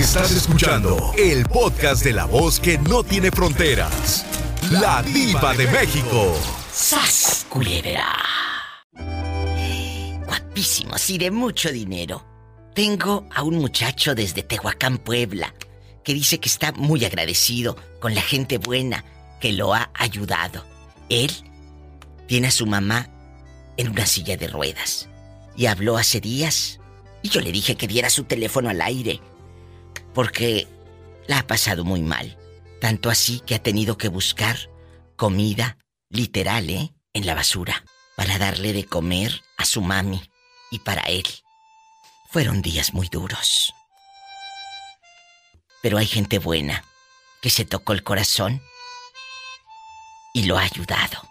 Estás escuchando el podcast de la voz que no tiene fronteras. La diva de México. ¡Sas, culebra! Guapísimos y de mucho dinero. Tengo a un muchacho desde Tehuacán, Puebla, que dice que está muy agradecido con la gente buena que lo ha ayudado. Él tiene a su mamá en una silla de ruedas y habló hace días y yo le dije que diera su teléfono al aire porque la ha pasado muy mal, tanto así que ha tenido que buscar comida literal, ¿eh? En la basura para darle de comer a su mami y para él. Fueron días muy duros. Pero hay gente buena que se tocó el corazón y lo ha ayudado.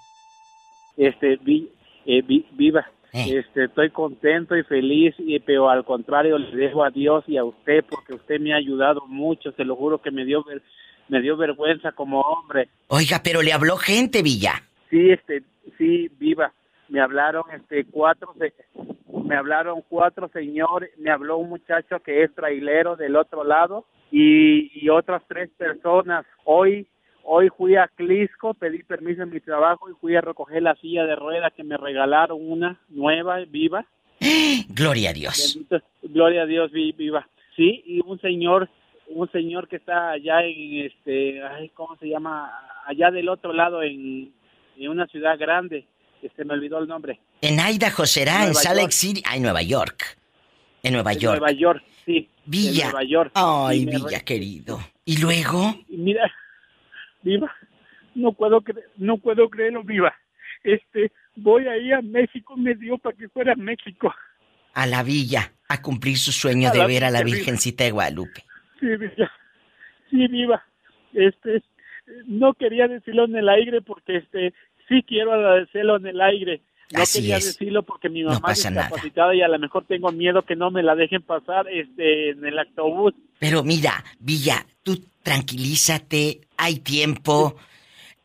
Este, vi, eh, vi- viva. Eh. Este, estoy contento y feliz, y, pero al contrario le dejo a Dios y a usted porque usted me ha ayudado mucho. Se lo juro que me dio ver- me dio vergüenza como hombre. Oiga, pero le habló gente, Villa. Sí, este, sí, viva. Me hablaron, este, cuatro, se- me hablaron cuatro señores. Me habló un muchacho que es trailero del otro lado y, y otras tres personas. Hoy, hoy fui a Clisco, pedí permiso en mi trabajo y fui a recoger la silla de ruedas que me regalaron una nueva, viva. Gloria a Dios. Bendito- gloria a Dios, vi- viva. Sí, y un señor, un señor que está allá en, este, ay, ¿cómo se llama? Allá del otro lado en, en una ciudad grande. Este, me olvidó el nombre. En Idaho será, en Salt Lake. City. Ay, Nueva York. En Nueva En York. Nueva York, sí. Villa. En Nueva York. Ay, Villa, re- querido. ¿Y luego? mira, viva, no puedo cre- no puedo creerlo, viva. Este, voy ahí a México, me dio para que fuera a México. A la villa, a cumplir su sueño A de ver a la Virgencita de Guadalupe. Sí, viva. Sí, viva. Este, no quería decirlo en el aire porque este, sí quiero agradecerlo en el aire. No Así quería es. decirlo porque mi No mamá pasa es nada. y a lo mejor tengo miedo que no me la dejen pasar este en el autobús. Pero mira, Villa, tú tranquilízate, hay tiempo.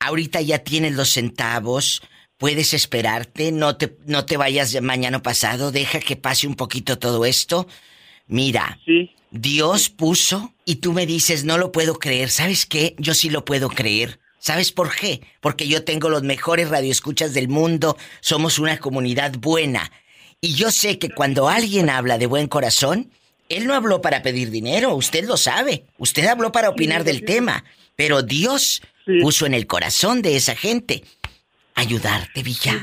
Ahorita ya tienes los centavos, puedes esperarte, no te, no te vayas de mañana pasado, deja que pase un poquito todo esto. Mira, Sí, Dios puso y tú me dices, no lo puedo creer. ¿Sabes qué? Yo sí lo puedo creer. ¿Sabes por qué? Porque yo tengo los mejores radioescuchas del mundo, somos una comunidad buena. Y yo sé que cuando alguien habla de buen corazón, él no habló para pedir dinero, usted lo sabe. Usted habló para opinar del tema. Pero Dios puso en el corazón de esa gente ayudarte, Villa.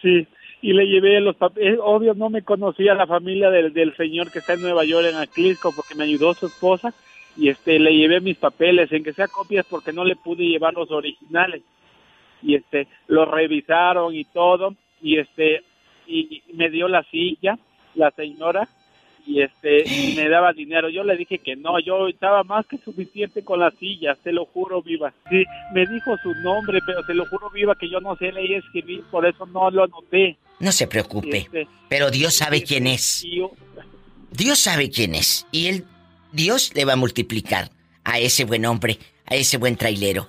sí. Y le llevé los papeles. Obvio, no me conocía la familia del, del señor que está en Nueva York, en Aclisco, porque me ayudó su esposa. Y este, le llevé mis papeles, en que sea copias, porque no le pude llevar los originales. y este lo revisaron y todo y este y me dio la silla la señora y este y me daba dinero yo le dije que no yo estaba más que suficiente con la silla se lo juro viva sí me dijo su nombre pero se lo juro viva que yo no sé leer y escribir por eso no lo anoté No se preocupe, Este, pero Dios sabe quién es. yo- Dios sabe quién es. Y él, Dios le va a multiplicar a ese buen hombre, a ese buen trailero.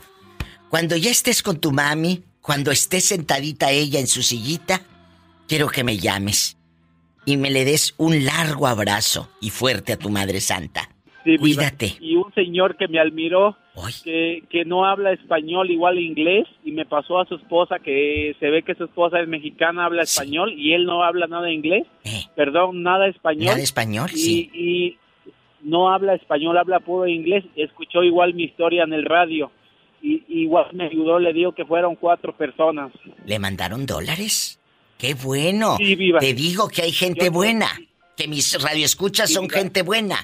Cuando ya estés con tu mami, cuando estés sentadita ella en su sillita, quiero que me llames y me le des un largo abrazo y fuerte a tu Madre Santa. sí. Cuídate. y un señor que me admiró que, que no habla español igual inglés y me pasó a su esposa que se ve que su esposa es mexicana, habla Sí. español y él no habla nada inglés, eh, perdón, nada español. ¿Nada español? y, Sí. y no habla español, habla puro inglés. Escuchó igual mi historia en el radio y igual me ayudó, le digo que fueron cuatro personas. ¿Le mandaron dólares? ¡Qué bueno! Sí, viva. Te digo que hay gente Yo- buena, que mis radioescuchas Sí, son viva. gente buena.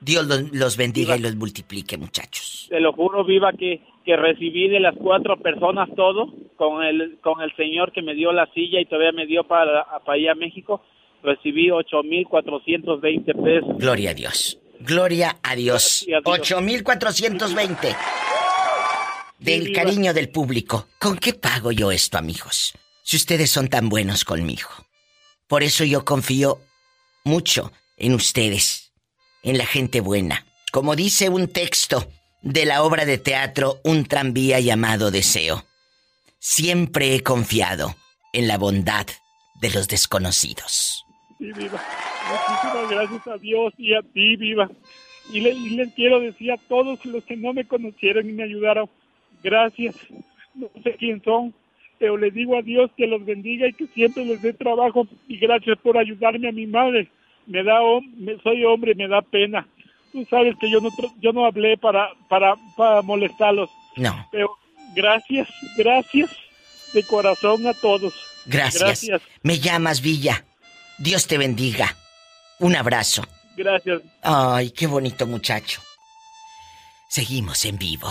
Dios los, los bendiga Viva. y los multiplique, muchachos. Te lo juro, viva, que, que recibí de las cuatro personas todo, con el, con el señor que me dio la silla y todavía me dio para, para ir a México, recibí 8,420 pesos. Gloria a Dios. Gloria a Dios. Gloria a Dios. 8420. Del cariño del público. ¿Con qué pago yo esto, amigos? Si ustedes son tan buenos conmigo. Por eso yo confío mucho en ustedes, en la gente buena. Como dice un texto de la obra de teatro Un tranvía llamado Deseo. Siempre he confiado en la bondad de los desconocidos. Sí, viva. Muchísimas gracias a Dios y a ti, viva. Y, le, y les quiero decir a todos los que no me conocieron y me ayudaron, gracias. No sé quién son, pero les digo a Dios que los bendiga y que siempre les dé trabajo y gracias por ayudarme a mi madre. Me da, me, soy hombre, me da pena. Tú sabes que yo no, yo no hablé para, para, para molestarlos. No. Pero gracias, gracias de corazón a todos. Gracias. gracias. Me llamas, Villa. Dios te bendiga. Un abrazo. Gracias. Ay, qué bonito muchacho. Seguimos en vivo.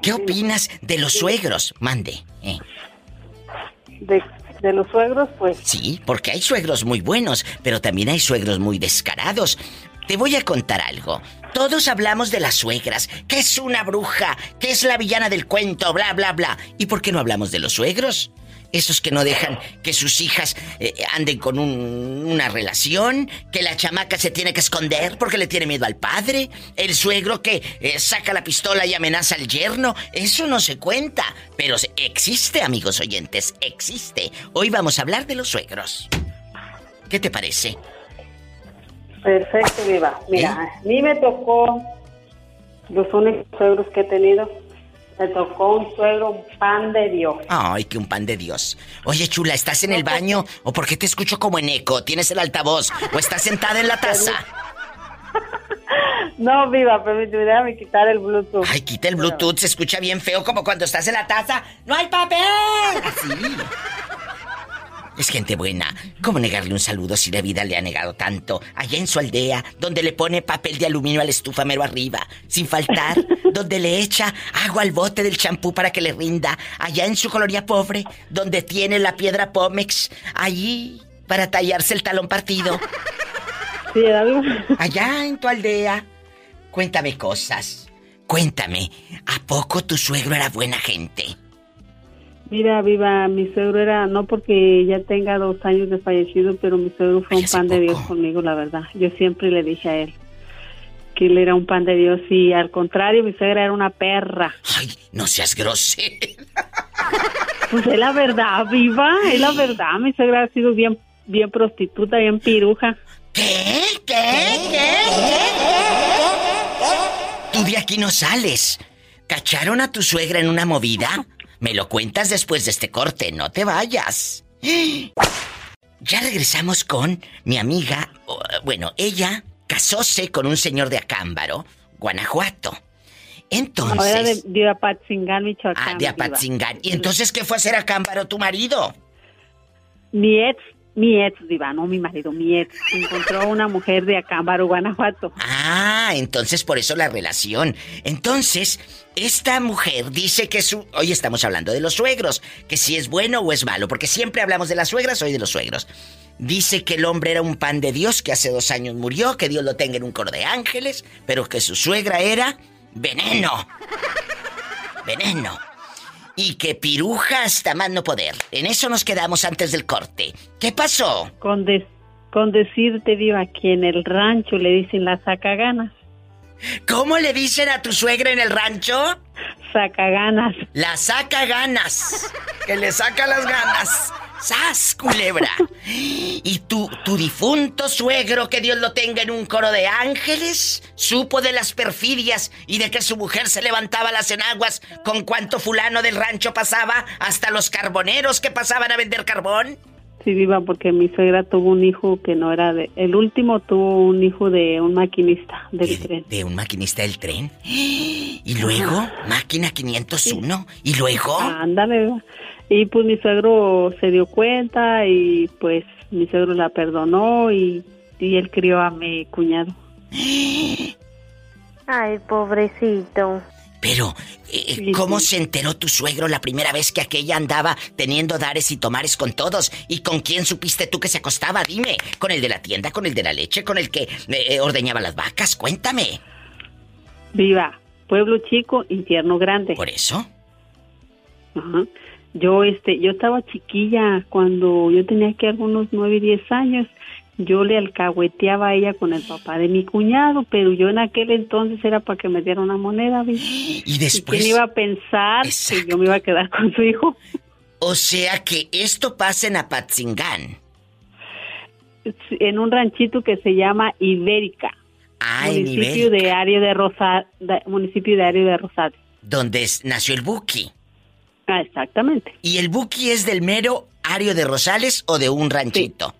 ¿Qué opinas de los suegros? Mande. Eh. De, de, los suegros, pues. Sí, porque hay suegros muy buenos, pero también hay suegros muy descarados. Te voy a contar algo. Todos hablamos de las suegras, que es una bruja, que es la villana del cuento, bla, bla, bla. ¿Y por qué no hablamos de los suegros? Esos que no dejan que sus hijas eh, anden con una relación, que la chamaca se tiene que esconder porque le tiene miedo al padre, el suegro que eh, saca la pistola y amenaza al yerno, eso no se cuenta, pero existe, amigos oyentes, existe. Hoy vamos a hablar de los suegros. ¿Qué te parece? Perfecto, Viva. Mira, ¿Eh? a mí me tocó los únicos suegros que he tenido me tocó un suegro, un pan de Dios. Ay, que un pan de Dios. Oye, chula, ¿estás en el baño? ¿O por qué te escucho como en eco? ¿Tienes el altavoz? ¿O estás sentada en la taza? No, viva, permíteme, déjame quitar el Bluetooth. Ay, quita el Bluetooth, se escucha bien feo como cuando estás en la taza. ¡No hay papel! Así. Es gente buena. ¿Cómo negarle un saludo si la vida le ha negado tanto? Allá en su aldea, donde le pone papel de aluminio al estufa mero arriba, sin faltar, donde le echa agua al bote del champú para que le rinda. Allá en su colonia pobre, donde tiene la piedra Pómex, allí para tallarse el talón partido. Sí, Allá en tu aldea. Cuéntame cosas. Cuéntame, ¿a poco tu suegro era buena gente? Mira, viva, mi suegro era, no porque ya tenga dos años de fallecido, pero mi suegro fue un pan de Dios conmigo, la verdad. Yo siempre le dije a él que él era un pan de Dios y al contrario, mi suegra era una perra. Ay, no seas grosera. Pues es la verdad, viva, es la verdad. Mi suegra ha sido bien, bien prostituta, bien piruja. ¿Qué? ¿Qué? ¿Qué? Tú de aquí no sales. ¿Cacharon a tu suegra en una movida? Me lo cuentas después de este corte, no te vayas. Ya regresamos con mi amiga, bueno, ella casóse con un señor de Acámbaro, Guanajuato. Entonces... No, era de, Apatzingán, Michoacán. Ah, de Apatzingán. ¿Y entonces qué fue a hacer Acámbaro tu marido? Mi ex mi ex, Diva, no mi marido, mi ex. Encontró una mujer de Acámbaro, Guanajuato. Ah, entonces por eso la relación. Entonces, esta mujer dice que su... Hoy estamos hablando de los suegros, que si es bueno o es malo, porque siempre hablamos de las suegras, hoy de los suegros. Dice que el hombre era un pan de Dios, que hace dos años murió, que Dios lo tenga en un coro de ángeles, pero que su suegra era veneno. Veneno y que piruja hasta más no poder. En eso nos quedamos antes del corte. ¿Qué pasó? Con, con decirte, Diva, que en el rancho le dicen la sacaganas. ¿Cómo le dicen a tu suegra en el rancho? Sacaganas. La saca ganas. Que le saca las ganas. ¡Sas, culebra! Y tu, tu difunto suegro, que Dios lo tenga en un coro de ángeles, supo de las perfidias y de que su mujer se levantaba las enaguas con cuanto fulano del rancho pasaba, hasta los carboneros que pasaban a vender carbón. Sí, viva, porque mi suegra tuvo un hijo que no era de... El último tuvo un hijo de un maquinista del tren. ¿De un maquinista del tren? ¿Y luego? Máquina 501. ¿Y luego? Ándale, y pues mi suegro se dio cuenta y pues mi suegro la perdonó y, y él crió a mi cuñado. Ay, pobrecito. Pero, eh, ¿cómo se enteró tu suegro la primera vez que aquella andaba teniendo dares y tomares con todos? ¿Y con quién supiste tú que se acostaba? Dime, ¿con el de la tienda, con el de la leche, con el que eh, ordeñaba las vacas? Cuéntame. Viva, pueblo chico, infierno grande. ¿Por eso? Ajá. Yo, este, yo estaba chiquilla cuando yo tenía que algunos nueve, diez años. Yo le alcahueteaba a ella con el papá de mi cuñado, pero yo en aquel entonces era para que me diera una moneda. Y después. ¿Quién iba a pensar que yo me iba a quedar con su hijo? O sea que esto pasa en Apatzingán. En un ranchito que se llama Ibérica. Ah, municipio de Ario de Rosa, municipio de Ario de Rosales. Donde nació el Buki. Ah, exactamente. ¿Y el Buki es del mero Ario de Rosales o de un ranchito?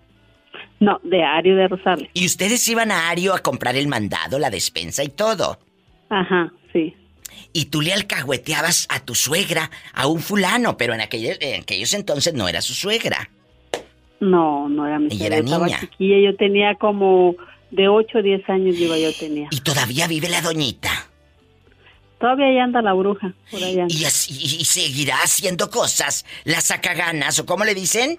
No, de Ario de Rosales. ¿Y ustedes iban a Ario a comprar el mandado, la despensa y todo? Ajá, sí. Y tú le alcahueteabas a tu suegra, a un fulano, pero en aquellos, en aquellos entonces no era su suegra. No, no era mi suegra. Era niña. chiquilla, yo tenía como de 8 o 10 años digo yo tenía. ¿Y todavía vive la doñita? Todavía ahí anda la bruja, por allá. ¿Y, así, y seguirá haciendo cosas? ¿Las sacaganas o cómo le dicen?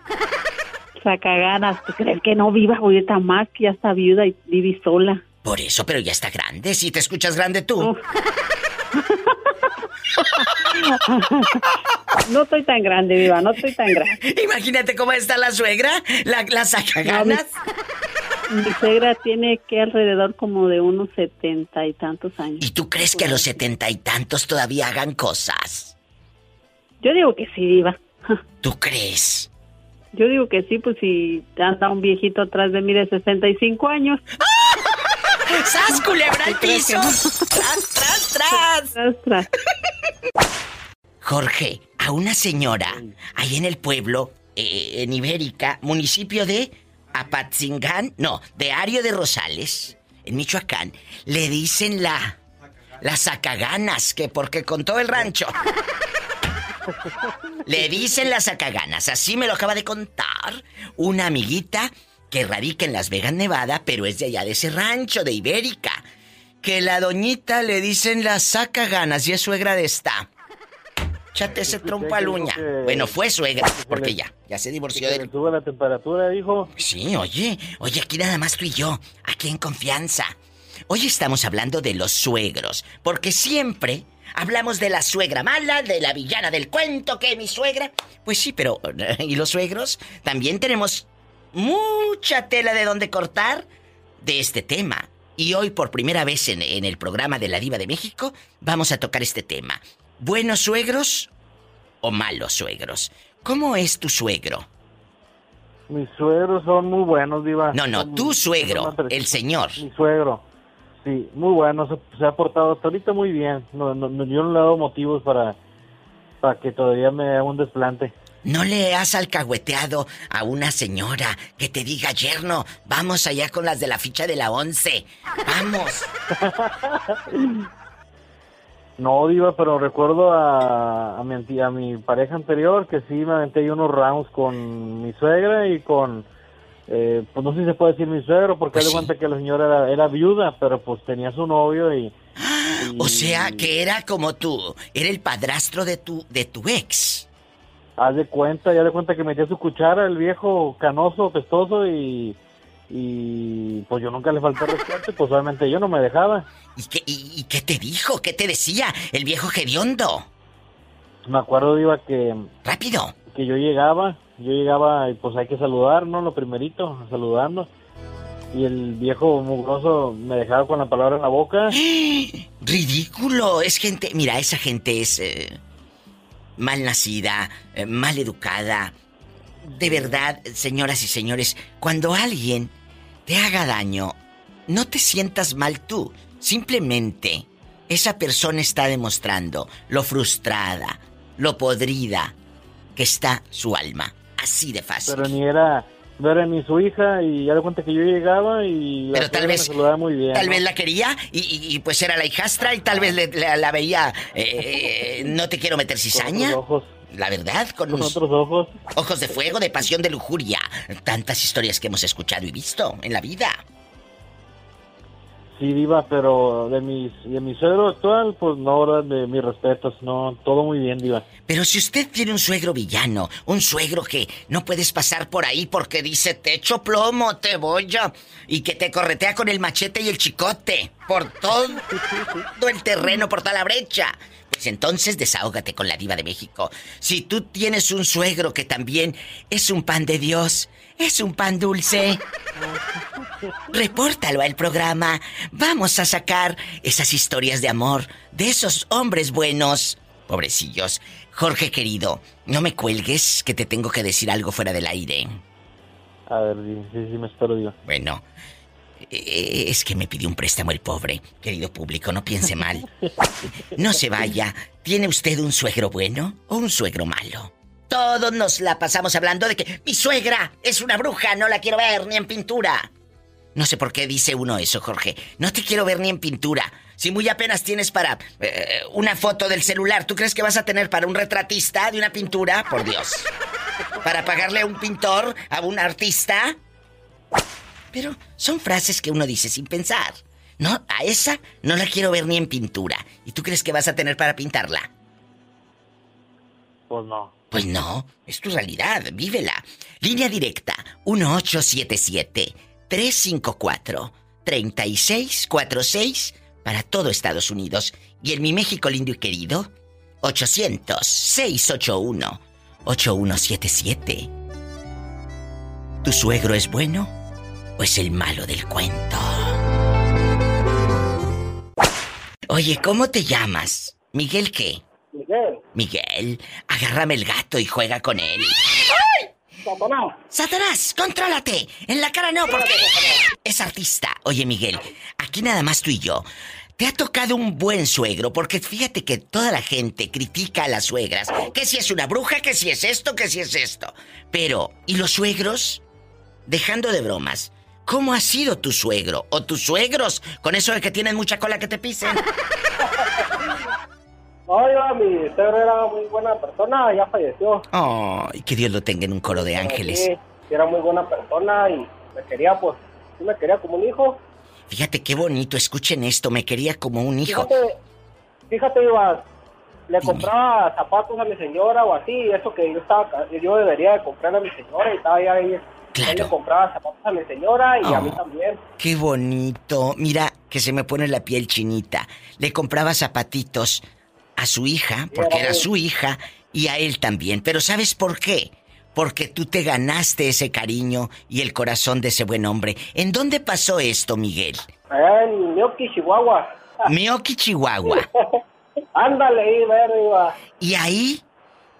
Sacaganas, ¿tú crees que no viva ahorita más que ya está viuda y vive sola? Por eso, pero ya está grande, si te escuchas grande tú. No estoy tan grande, viva, no estoy tan grande. Imagínate cómo está la suegra, la, la sacaganas. mi, suegra tiene que alrededor como de unos setenta y tantos años. ¿Y tú crees que a los setenta y tantos todavía hagan cosas? Yo digo que sí, viva. ¿Tú crees? Yo digo que sí, pues si anda un viejito atrás de mí de 65 años. ¡Sas, culebra al piso! ¡Tras, tras, tras! Tras, tras. Jorge, a una señora, ahí en el pueblo, eh, en Ibérica, municipio de Apatzingán, no, de Ario de Rosales, en Michoacán, le dicen la... Las sacaganas, que porque con todo el rancho. Le dicen las sacaganas, así me lo acaba de contar una amiguita que radica en Las Vegas, Nevada, pero es de allá de ese rancho de Ibérica. Que la doñita le dicen la saca ganas y es suegra de esta. Chate ese trompo al uña. Bueno, fue suegra, porque ya, ya se divorció de él. ¿Sube la temperatura, hijo? Sí, oye, oye, aquí nada más tú y yo, aquí en confianza. Hoy estamos hablando de los suegros, porque siempre hablamos de la suegra mala, de la villana del cuento, que mi suegra. Pues sí, pero ¿y los suegros? También tenemos mucha tela de donde cortar de este tema. Y hoy por primera vez en, el programa de la Diva de México vamos a tocar este tema. ¿Buenos suegros o malos suegros? ¿Cómo es tu suegro? Mis suegros son muy buenos, Diva. No, no, tu suegro, el señor. Mi suegro. Sí, muy bueno, se, ha portado hasta ahorita muy bien. No, yo no le he dado motivos para, para que todavía me haga un desplante. ¿No le has alcahueteado a una señora que te diga, yerno, vamos allá con las de la ficha de la once? ¡Vamos! No, Diva, pero recuerdo a, a, mi, a mi pareja anterior que sí me aventé unos rounds con mi suegra y con... Eh, pues no sé si se puede decir mi suegro, porque pues de cuenta que la señora era, era, viuda, pero pues tenía su novio y, y... O sea, que era como tú, era el padrastro de tu, de tu ex. Haz de cuenta, ya de cuenta que metía su cuchara el viejo canoso, pestoso y, y pues yo nunca le falté respeto, pues obviamente yo no me dejaba. ¿Y qué, y, qué te dijo? ¿Qué te decía el viejo gediondo? Me acuerdo, iba que... Rápido. Que yo llegaba, yo llegaba y pues hay que saludar, ¿no? Lo primerito, saludando. Y el viejo mugroso me dejaba con la palabra en la boca. ¡Ridículo! Es gente... Mira, esa gente es... Eh, mal nacida, eh, mal educada. De verdad, señoras y señores, cuando alguien te haga daño, no te sientas mal tú. Simplemente esa persona está demostrando lo frustrada, lo podrida que está su alma. Así de fácil. Pero ni era, no era ni su hija y ya de cuenta que yo llegaba y pero tal vez muy bien, tal vez la quería y, pues era la hijastra y tal vez la, veía eh, no te quiero meter cizaña ojos. La verdad con, otros ojos ojos de fuego de pasión de lujuria tantas historias que hemos escuchado y visto en la vida Sí, Diva, pero de mi, de mi suegro actual, pues no, de mis respetos, no, todo muy bien, Diva. Pero si usted tiene un suegro villano, un suegro que no puedes pasar por ahí porque dice, te echo plomo, te voy a... y que te corretea con el machete y el chicote, por todo el terreno, por toda la brecha. Pues entonces desahógate con la diva de México. Si tú tienes un suegro que también es un pan de Dios, es un pan dulce. Repórtalo al programa. Vamos a sacar esas historias de amor de esos hombres buenos Pobrecillos. Jorge querido, no me cuelgues que te tengo que decir algo fuera del aire. A ver, sí, sí, me espero, digo. Bueno, eh, es que me pidió un préstamo el pobre. Querido público, no piense mal. No se vaya. ¿Tiene usted un suegro bueno o un suegro malo? Todos nos la pasamos hablando de que mi suegra es una bruja, no la quiero ver ni en pintura. No sé por qué dice uno eso, Jorge. No te quiero ver ni en pintura. Si muy apenas tienes para eh, una foto del celular, ¿tú crees que vas a tener para un retratista de una pintura? Por Dios. ¿Para pagarle a un pintor, a un artista? Pero son frases que uno dice sin pensar. No, a esa no la quiero ver ni en pintura. ¿Y tú crees que vas a tener para pintarla? Pues no. Pues no, es tu realidad, vívela. Línea directa 1877 354 3646 para todo Estados Unidos y en mi México lindo y querido 800 681 8177. ¿Tu suegro es bueno o es el malo del cuento? Oye, ¿cómo te llamas? ¿Miguel qué? Miguel. Miguel, agárrame el gato y juega con él. Satanás. ¡Satanás! ¡Contrólate! En la cara no, porque es artista. Oye, Miguel, aquí nada más tú y yo. ¿Te ha tocado un buen suegro? Porque fíjate que toda la gente critica a las suegras. Que si es una bruja, que si es esto, que si es esto. Pero, ¿y los suegros? Dejando de bromas, ¿cómo ha sido tu suegro? ¿O tus suegros? Con eso de que tienen mucha cola que te pisen. No, yo, mi suegro era muy buena persona, ya falleció. Ay, que Dios lo tenga en un coro de ángeles. Sí, era muy buena persona y me quería, pues, sí me quería como un hijo. Fíjate qué bonito, escuchen esto, me quería como un hijo. Fíjate, fíjate, Iba, le compraba zapatos a mi señora o así, eso que yo estaba, yo debería de comprar a mi señora y estaba ahí. Claro. Compraba zapatos a mi señora y a mí Oh. también. Qué bonito. Mira que se me pone la piel chinita. Le compraba zapatitos a su hija, porque era su hija, y a él también. Pero ¿sabes por qué? Porque tú te ganaste ese cariño y el corazón de ese buen hombre. ¿En dónde pasó esto, Miguel? En Mioki, Chihuahua. Mioki, Chihuahua. Ándale ahí, ver, Iba. Y ahí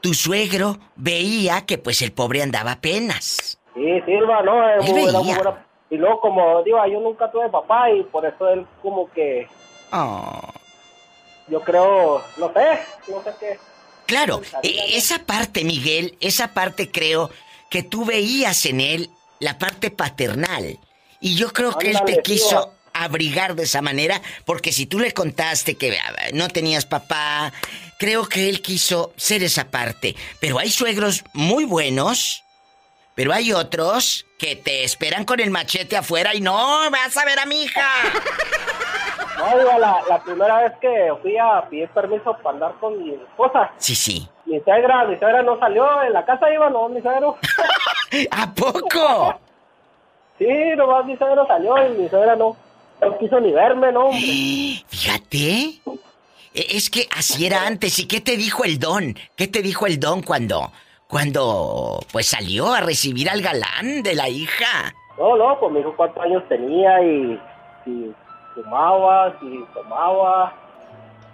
tu suegro veía que pues el pobre andaba apenas. Sí, Silva, no, Él muy, buena. Y luego, como digo, yo nunca tuve papá y por eso él como que, Oh. yo creo, no sé, no sé qué. Claro, e- esa parte, Miguel, esa parte creo que tú veías en él la parte paternal. Y yo creo que él te quiso tío. abrigar de esa manera, porque si tú le contaste que ah, no tenías papá, creo que él quiso ser esa parte. Pero hay suegros muy buenos, pero hay otros que te esperan con el machete afuera y no, vas a ver a mi hija. No, digo, la, la primera vez que fui a pedir permiso para andar con mi esposa, Sí, sí. mi suegra, mi suegra no salió, en la casa iba, no, mi suegro. ¿A poco? Sí, nomás mi suegro salió y mi suegra no, no quiso ni verme, no, hombre. Fíjate. E- Es que así era antes. ¿Y qué te dijo el don? ¿Qué te dijo el don cuando, cuando, pues salió a recibir al galán de la hija? No, no, pues me dijo cuántos años tenía y si fumaba, si tomaba.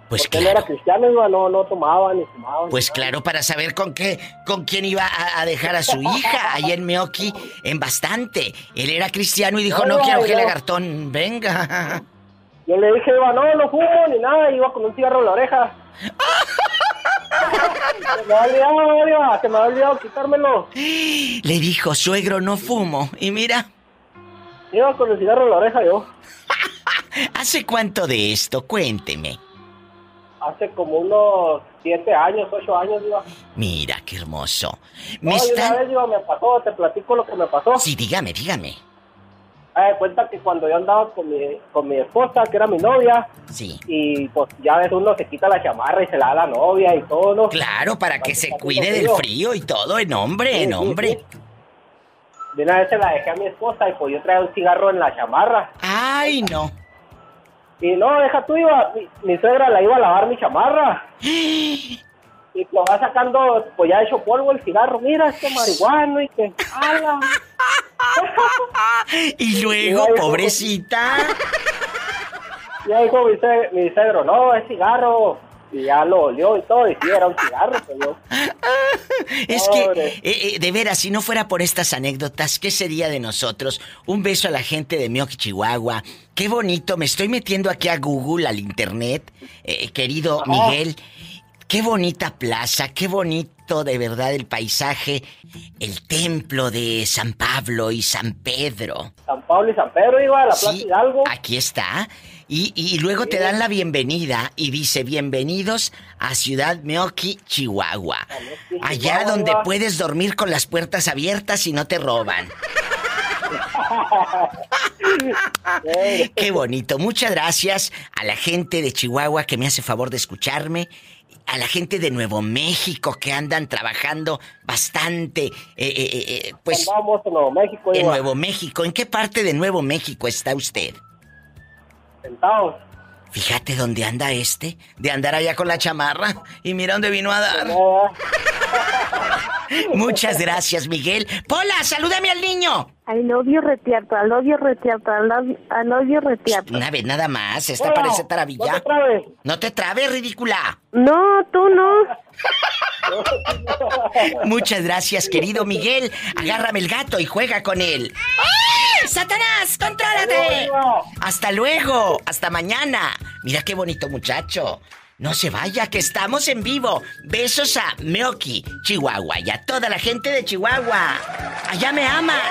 Pues Porque él era claro. cristiano, iba, no, no tomaba ni fumaba. ni Pues nada. claro, para saber con qué, con quién iba a, a dejar a su hija ahí en Meoki, en bastante. Él era cristiano y dijo, No, no quiero que lagartón venga. Yo le dije, iba, no, no fumo ni nada, iba con un cigarro en la oreja. se me ha olvidado, iba, se me ha olvidado quitármelo. Le dijo, suegro, no fumo. Y mira, Iba con el cigarro en la oreja yo. ¿hace cuánto de esto? Cuénteme. Hace como unos siete años, ocho años, iba. Mira, qué hermoso. No, Me una están... vez, iba, me pasó, te platico lo que me pasó. Sí, dígame, dígame. De cuenta que cuando yo andaba con mi, con mi esposa, que era mi novia, Sí. y pues ya ves, uno se quita la chamarra y se la da a la novia y todo, ¿no? Claro, para que se cuide del frío. y todo, en hombre, Sí, en hombre. sí. De una vez se la dejé a mi esposa y pues yo traía un cigarro en la chamarra. Ay, no. Y no, deja tú, iba, mi, mi suegra la iba a lavar mi chamarra. Y lo va sacando, pues ya hecho polvo el cigarro. Mira, este marihuano y que... ¡Hala! Y luego, pobrecita. Ya dijo mi, mi suegro, no, es cigarro. Y ya lo olió y todo, y sí, era un cigarro, pero Es que, eh, eh, de veras, si no fuera por estas anécdotas, ¿qué sería de nosotros? Un beso a la gente de Mioki, Chihuahua. Qué bonito, me estoy metiendo aquí a Google, al internet, eh, querido Miguel. Qué bonita plaza, qué bonito de verdad el paisaje, el templo de San Pablo y San Pedro. San Pablo y San Pedro iba a la Plaza Hidalgo. Aquí está. Y, y luego te dan la bienvenida y dice, bienvenidos a Ciudad Meoki, Chihuahua. Allá donde puedes dormir con las puertas abiertas y no te roban. Qué bonito. Muchas gracias a la gente de Chihuahua que me hace favor de escucharme. A la gente de Nuevo México que andan trabajando bastante. Eh, eh, eh, eh pues. Vamos a Nuevo México. En Nuevo México. ¿En qué parte de Nuevo México está usted? Sentados. Fíjate dónde anda este, de andar allá con la chamarra. Y mira dónde vino a dar. Muchas gracias, Miguel. Pola, salúdame al niño. Love you retiato, love you retiato, love you retiato. Una vez nada más, esta parece taravilla. No te trabes. No te trabes, ridícula. No, tú no. Muchas gracias, querido Miguel. Agárrame el gato y juega con él. ¡Ay! ¡Satanás, contrólate! Hasta luego, hasta mañana. Mira qué bonito muchacho. No se vaya, que estamos en vivo. Besos a Meoki, Chihuahua, y a toda la gente de Chihuahua. Allá me aman.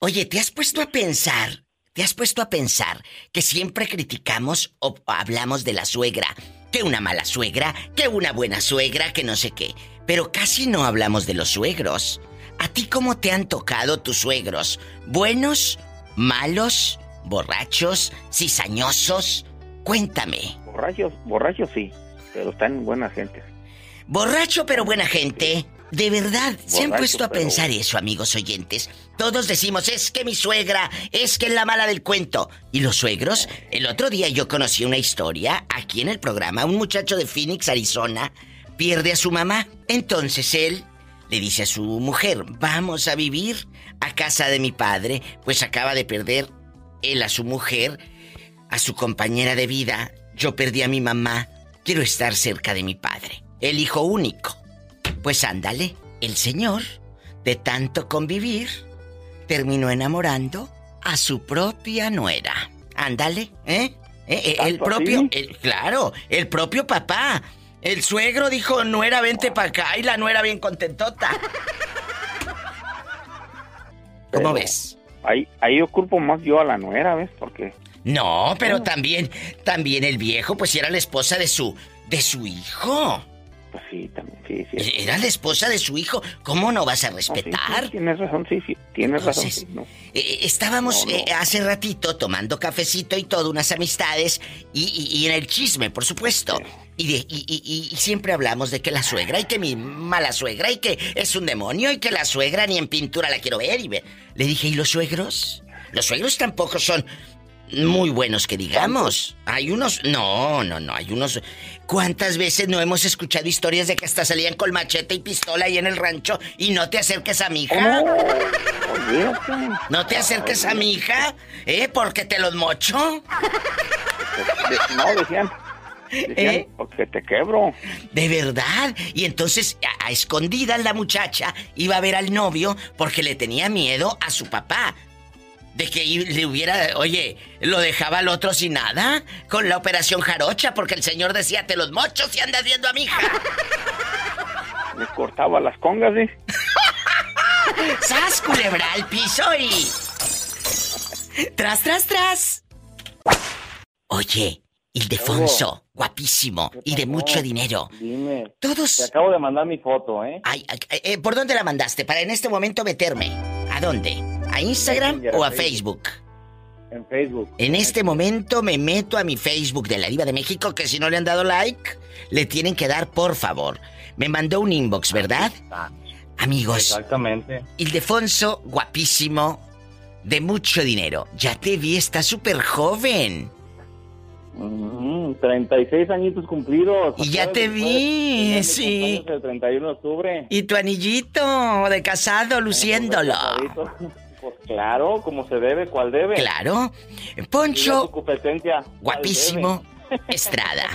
Oye, ¿te has puesto a pensar? ¿Te has puesto a pensar que siempre criticamos o hablamos de la suegra? Que una mala suegra, que una buena suegra, que no sé qué. Pero casi no hablamos de los suegros. ¿A ti cómo te han tocado tus suegros? ¿Buenos? ¿Malos? ¿Borrachos? ¿Cizañosos? Cuéntame. Borrachos, borrachos sí, pero están buenas gente. Borracho pero buena gente. De verdad, se han puesto a pensar eso, amigos oyentes. Todos decimos, es que mi suegra, es que es la mala del cuento. ¿Y los suegros? El otro día yo conocí una historia aquí en el programa. Un muchacho de Phoenix, Arizona, pierde a su mamá. Entonces él le dice a su mujer, vamos a vivir a casa de mi padre, pues acaba de perder él a su mujer, a su compañera de vida, yo perdí a mi mamá, quiero estar cerca de mi padre, el hijo único. Pues ándale, el señor, de tanto convivir, terminó enamorando a su propia nuera. Ándale, ¿eh? ¿Eh? eh el propio, claro, el propio papá. El suegro dijo, nuera, vente para acá, y la nuera bien contentota. ¿Cómo ves? Ahí, ahí ocupo más yo a la nuera, ¿ves? Porque... No, pero también, también el viejo, pues era la esposa de su, de su hijo. Pues sí, también, sí, sí. Era la esposa de su hijo. ¿Cómo no vas a respetar? tienes razón, sí, sí. Tienes razón. Eh, eh, estábamos eh, hace ratito tomando cafecito y todo, unas amistades, y, en el chisme, por supuesto. Y, y, y, siempre hablamos de que la suegra y que mi mala suegra y que es un demonio y que la suegra ni en pintura la quiero ver. Y Le dije, ¿y los suegros? Los suegros tampoco son muy buenos que digamos. Hay unos. No, no, no. Hay unos. ¿Cuántas veces no hemos escuchado historias de que hasta salían con machete y pistola ahí en el rancho y no te acerques a mi hija? no te acerques a mi hija, ¿eh? Porque te los mocho. No, decían. ¿Eh? Porque te quebro. De verdad. Y entonces, a, a escondidas, la muchacha iba a ver al novio porque le tenía miedo a su papá de que le hubiera, oye, lo dejaba al otro sin nada, con la operación jarocha, porque el señor decía, te los mochos y andas viendo a mi hija. Me cortaba las congas, ¿eh? ¡Sas, culebra al piso y... ¡Tras, tras, tras! Oye, Ildefonso, guapísimo y de mucho dinero. Dime. Todos... Te acabo de mandar mi foto, ¿eh? Ay, eh, ¿Por dónde la mandaste? Para en este momento meterme. ¿A dónde? ¿A Instagram o a Facebook? En Facebook. En este momento me meto a mi Facebook de la Diva de México, que si no le han dado like, le tienen que dar, por favor. Me mandó un inbox, ¿verdad? Amigos. Exactamente. Ildefonso, guapísimo, de mucho dinero. Ya te vi, está súper joven. 36 añitos cumplidos. Y ya te vi, sí. El 31 de octubre. Y tu anillito de casado luciéndolo. Pues claro, como se debe, ¿cuál debe? Claro. Poncho. competencia. Guapísimo. Estrada.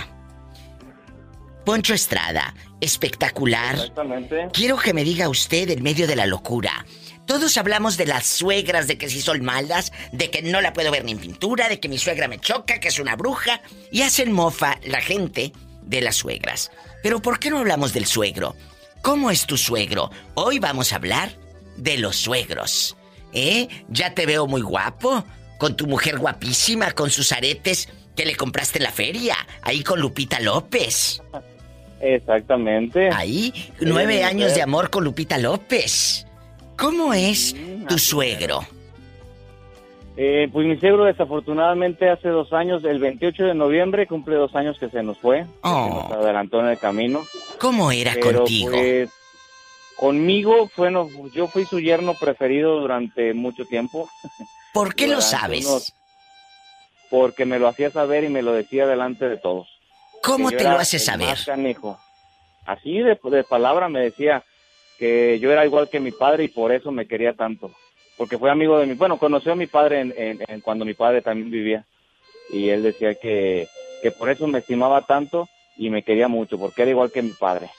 Poncho Estrada, espectacular. Exactamente. Quiero que me diga usted en medio de la locura. Todos hablamos de las suegras, de que si son malas, de que no la puedo ver ni en pintura, de que mi suegra me choca, que es una bruja, y hacen mofa la gente de las suegras. Pero ¿por qué no hablamos del suegro? ¿Cómo es tu suegro? Hoy vamos a hablar de los suegros. ¿Eh? Ya te veo muy guapo, con tu mujer guapísima, con sus aretes que le compraste en la feria, ahí con Lupita López. Exactamente. Ahí, nueve años de amor con Lupita López. ¿Cómo es tu suegro? Eh, pues mi suegro desafortunadamente hace dos años, el 28 de noviembre, cumple dos años que se nos fue. Oh. Se nos adelantó en el camino. ¿Cómo era Pero, contigo? pues, conmigo, bueno, yo fui su yerno preferido durante mucho tiempo. ¿Por qué lo sabes? unos- porque me lo hacía saber y me lo decía delante de todos. ¿Cómo te lo hace saber? Así de, de palabra me decía que yo era igual que mi padre y por eso me quería tanto. Porque fue amigo de mi, bueno, conoció a mi padre en, en- en cuando mi padre también vivía. Y él decía que, que por eso me estimaba tanto y me quería mucho, porque era igual que mi padre.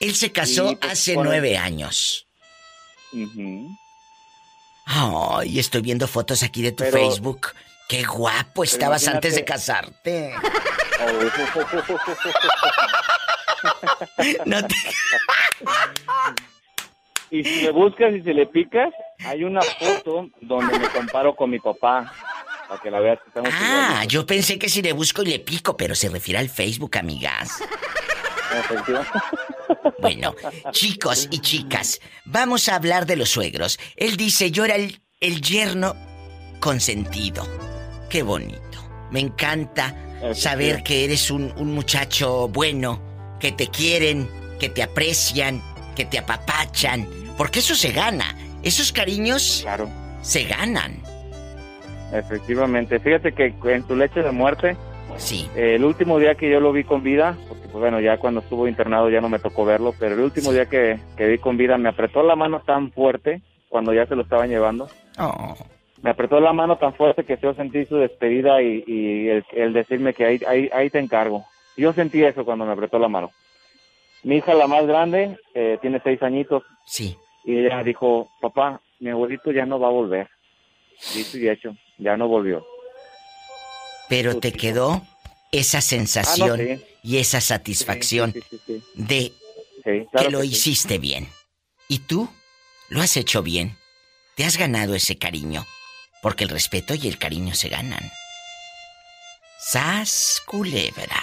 Él se casó pues, hace nueve años. Ay, estoy viendo fotos aquí de tu Pero- Facebook. Qué guapo estabas imagínate- antes de casarte. No te- Y si le buscas y si le picas, hay una foto donde me comparo con mi papá. Para que la veas que estamos Ah, igualitos. yo pensé que si le busco y le pico, pero se refiere al Facebook, amigas. Bueno, chicos y chicas, vamos a hablar de los suegros. Él dice, yo era el, el yerno consentido. Qué bonito. Me encanta saber que eres un, un muchacho bueno, que te quieren, que te aprecian, que te apapachan. Porque eso se gana. Esos cariños Claro. se ganan. Efectivamente. Fíjate que en su leche de muerte, Sí. eh, el último día que yo lo vi con vida, bueno, ya cuando estuvo internado ya no me tocó verlo, pero el último día que, que vi con vida me apretó la mano tan fuerte cuando ya se lo estaban llevando. Oh. Me apretó la mano tan fuerte que yo sentí su despedida y, y el, el decirme que ahí, ahí, ahí te encargo. Yo sentí eso cuando me apretó la mano. Mi hija, la más grande, eh, tiene seis añitos Sí. y ella dijo, papá, mi abuelito ya no va a volver. Dicho y hecho, ya no volvió. Pero te quedó esa sensación Ah, no, sí. y esa satisfacción Sí, sí, sí, sí. de Sí, claro que lo hiciste bien. ¿Y tú? Lo has hecho bien. Te has ganado ese cariño. Porque el respeto y el cariño se ganan. Sas culebra.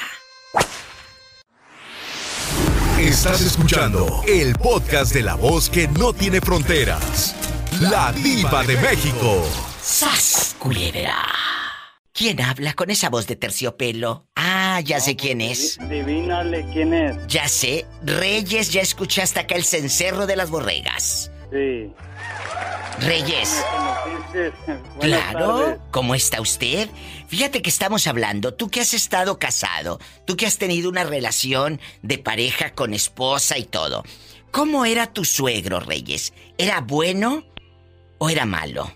Estás escuchando el podcast de la voz que no tiene fronteras. La diva de México. Sas culebra. ¿Quién habla con esa voz de terciopelo? Ah, ya sé quién es. Adivínale quién es. Ya sé. Reyes, ya escuchaste acá el cencerro de las borregas. Sí. Reyes. Claro, tardes. ¿cómo está usted? Fíjate que estamos hablando, tú que has estado casado, tú que has tenido una relación de pareja con esposa y todo. ¿Cómo era tu suegro, Reyes? ¿Era bueno o era malo?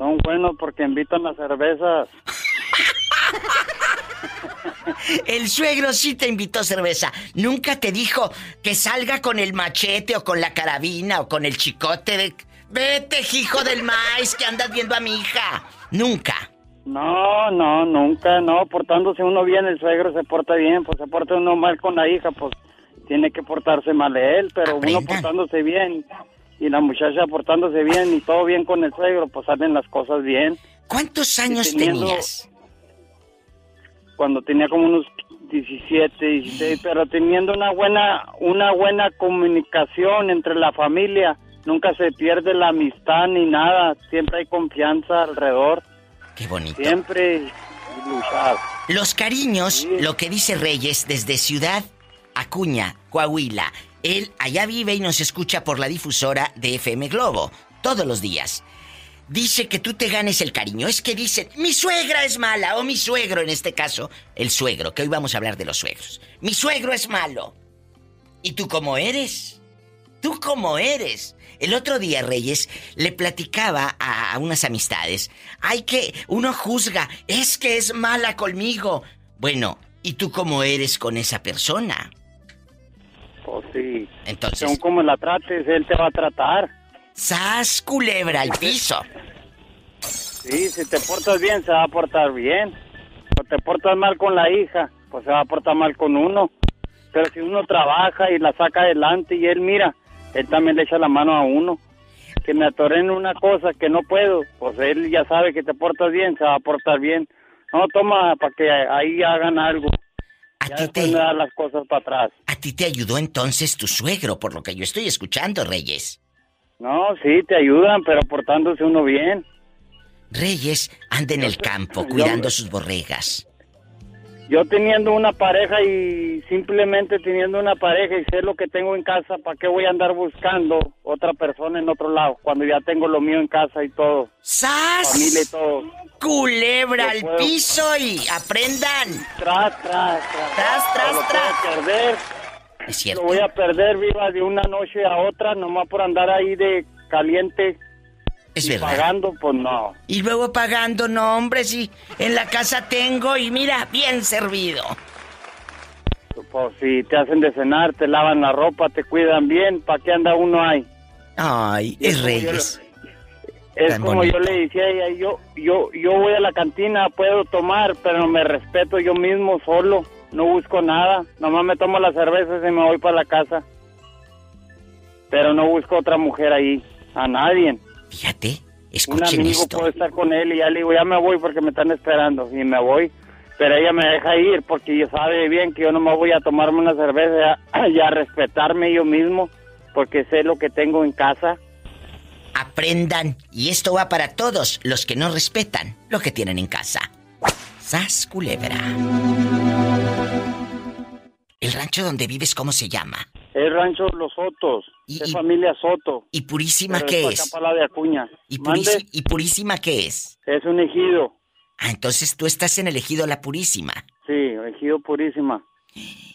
Son buenos porque invitan a cervezas. El suegro sí te invitó cerveza. Nunca te dijo que salga con el machete o con la carabina o con el chicote de... Vete, hijo del maíz, que andas viendo a mi hija. Nunca. No, no, nunca, no. Portándose uno bien, el suegro se porta bien. Pues se porta uno mal con la hija, pues tiene que portarse mal él. Pero uno portándose bien y la muchacha portándose bien y todo bien con el suegro, pues salen las cosas bien. ¿Cuántos años teniendo- tenías? Cuando tenía como unos 17, 16, pero teniendo una buena, una buena comunicación entre la familia. Nunca se pierde la amistad ni nada. Siempre hay confianza alrededor. Qué bonito. Siempre luchar. Los cariños, Sí. lo que dice Reyes desde Ciudad Acuña, Coahuila. Él allá vive y nos escucha por la difusora de FM Globo todos los días. Dice que tú te ganes el cariño. Es que dicen, mi suegra es mala, o mi suegro en este caso, el suegro, que hoy vamos a hablar de los suegros. Mi suegro es malo. ¿Y tú cómo eres? tú cómo eres. El otro día, Reyes, le platicaba a, unas amistades. Hay que, uno juzga, es que es mala conmigo. Bueno, ¿y tú cómo eres con esa persona? Pues sí. Entonces. Según como la trates, él te va a tratar. ¡Sas, culebra al piso! Sí, si te portas bien, se va a portar bien. Si te portas mal con la hija, pues se va a portar mal con uno. Pero si uno trabaja y la saca adelante y él mira, él también le echa la mano a uno. Que me atoré en una cosa que no puedo, pues él ya sabe que te portas bien, se va a portar bien. No, toma, para que ahí hagan algo. A ya ti te... dar las cosas para atrás. Ti te ayudó entonces tu suegro, por lo que yo estoy escuchando, Reyes. No, sí, te ayudan, pero portándose uno bien. Reyes anda en el campo cuidando sus borregas. Yo teniendo una pareja y simplemente teniendo una pareja y sé lo que tengo en casa, ¿para qué voy a andar buscando otra persona en otro lado cuando ya tengo lo mío en casa y todo? ¡Sas! Familia y todo. Culebra al piso y aprendan. Tras, tras, tras. Tras, tras, tras. Perder. Es cierto. Lo voy a perder viva de una noche a otra, nomás por andar ahí de caliente. Es y verdad. Pagando, pues no. Y luego pagando, no, hombre, sí. En la casa tengo y mira, bien servido. Pues si te hacen de cenar, te lavan la ropa, te cuidan bien, ¿para qué anda uno ahí? Ay, es yo Reyes. Es Tan como bonito. yo le decía a ella, yo, yo, yo voy a la cantina, puedo tomar, pero me respeto yo mismo solo, no busco nada, nomás me tomo las cervezas y me voy para la casa. Pero no busco otra mujer ahí, a nadie. Fíjate, Un escuchen amigo esto. puedo estar con él y ya le digo, ya me voy porque me están esperando y me voy. Pero ella me deja ir porque ella sabe bien que yo no me voy a tomarme una cerveza y a respetarme yo mismo porque sé lo que tengo en casa. Aprendan. Y esto va para todos los que no respetan lo que tienen en casa. Sas culebra. El rancho donde vives, ¿cómo se llama? El rancho Los Sotos, Y- es y- familia Soto. ¿Y Purísima qué pa' es? acá de Acuña. ¿Y, Mande, Purísi- ¿Y Purísima qué es? Es un ejido. Ah, entonces tú estás en el ejido La Purísima. Sí, ejido purísima.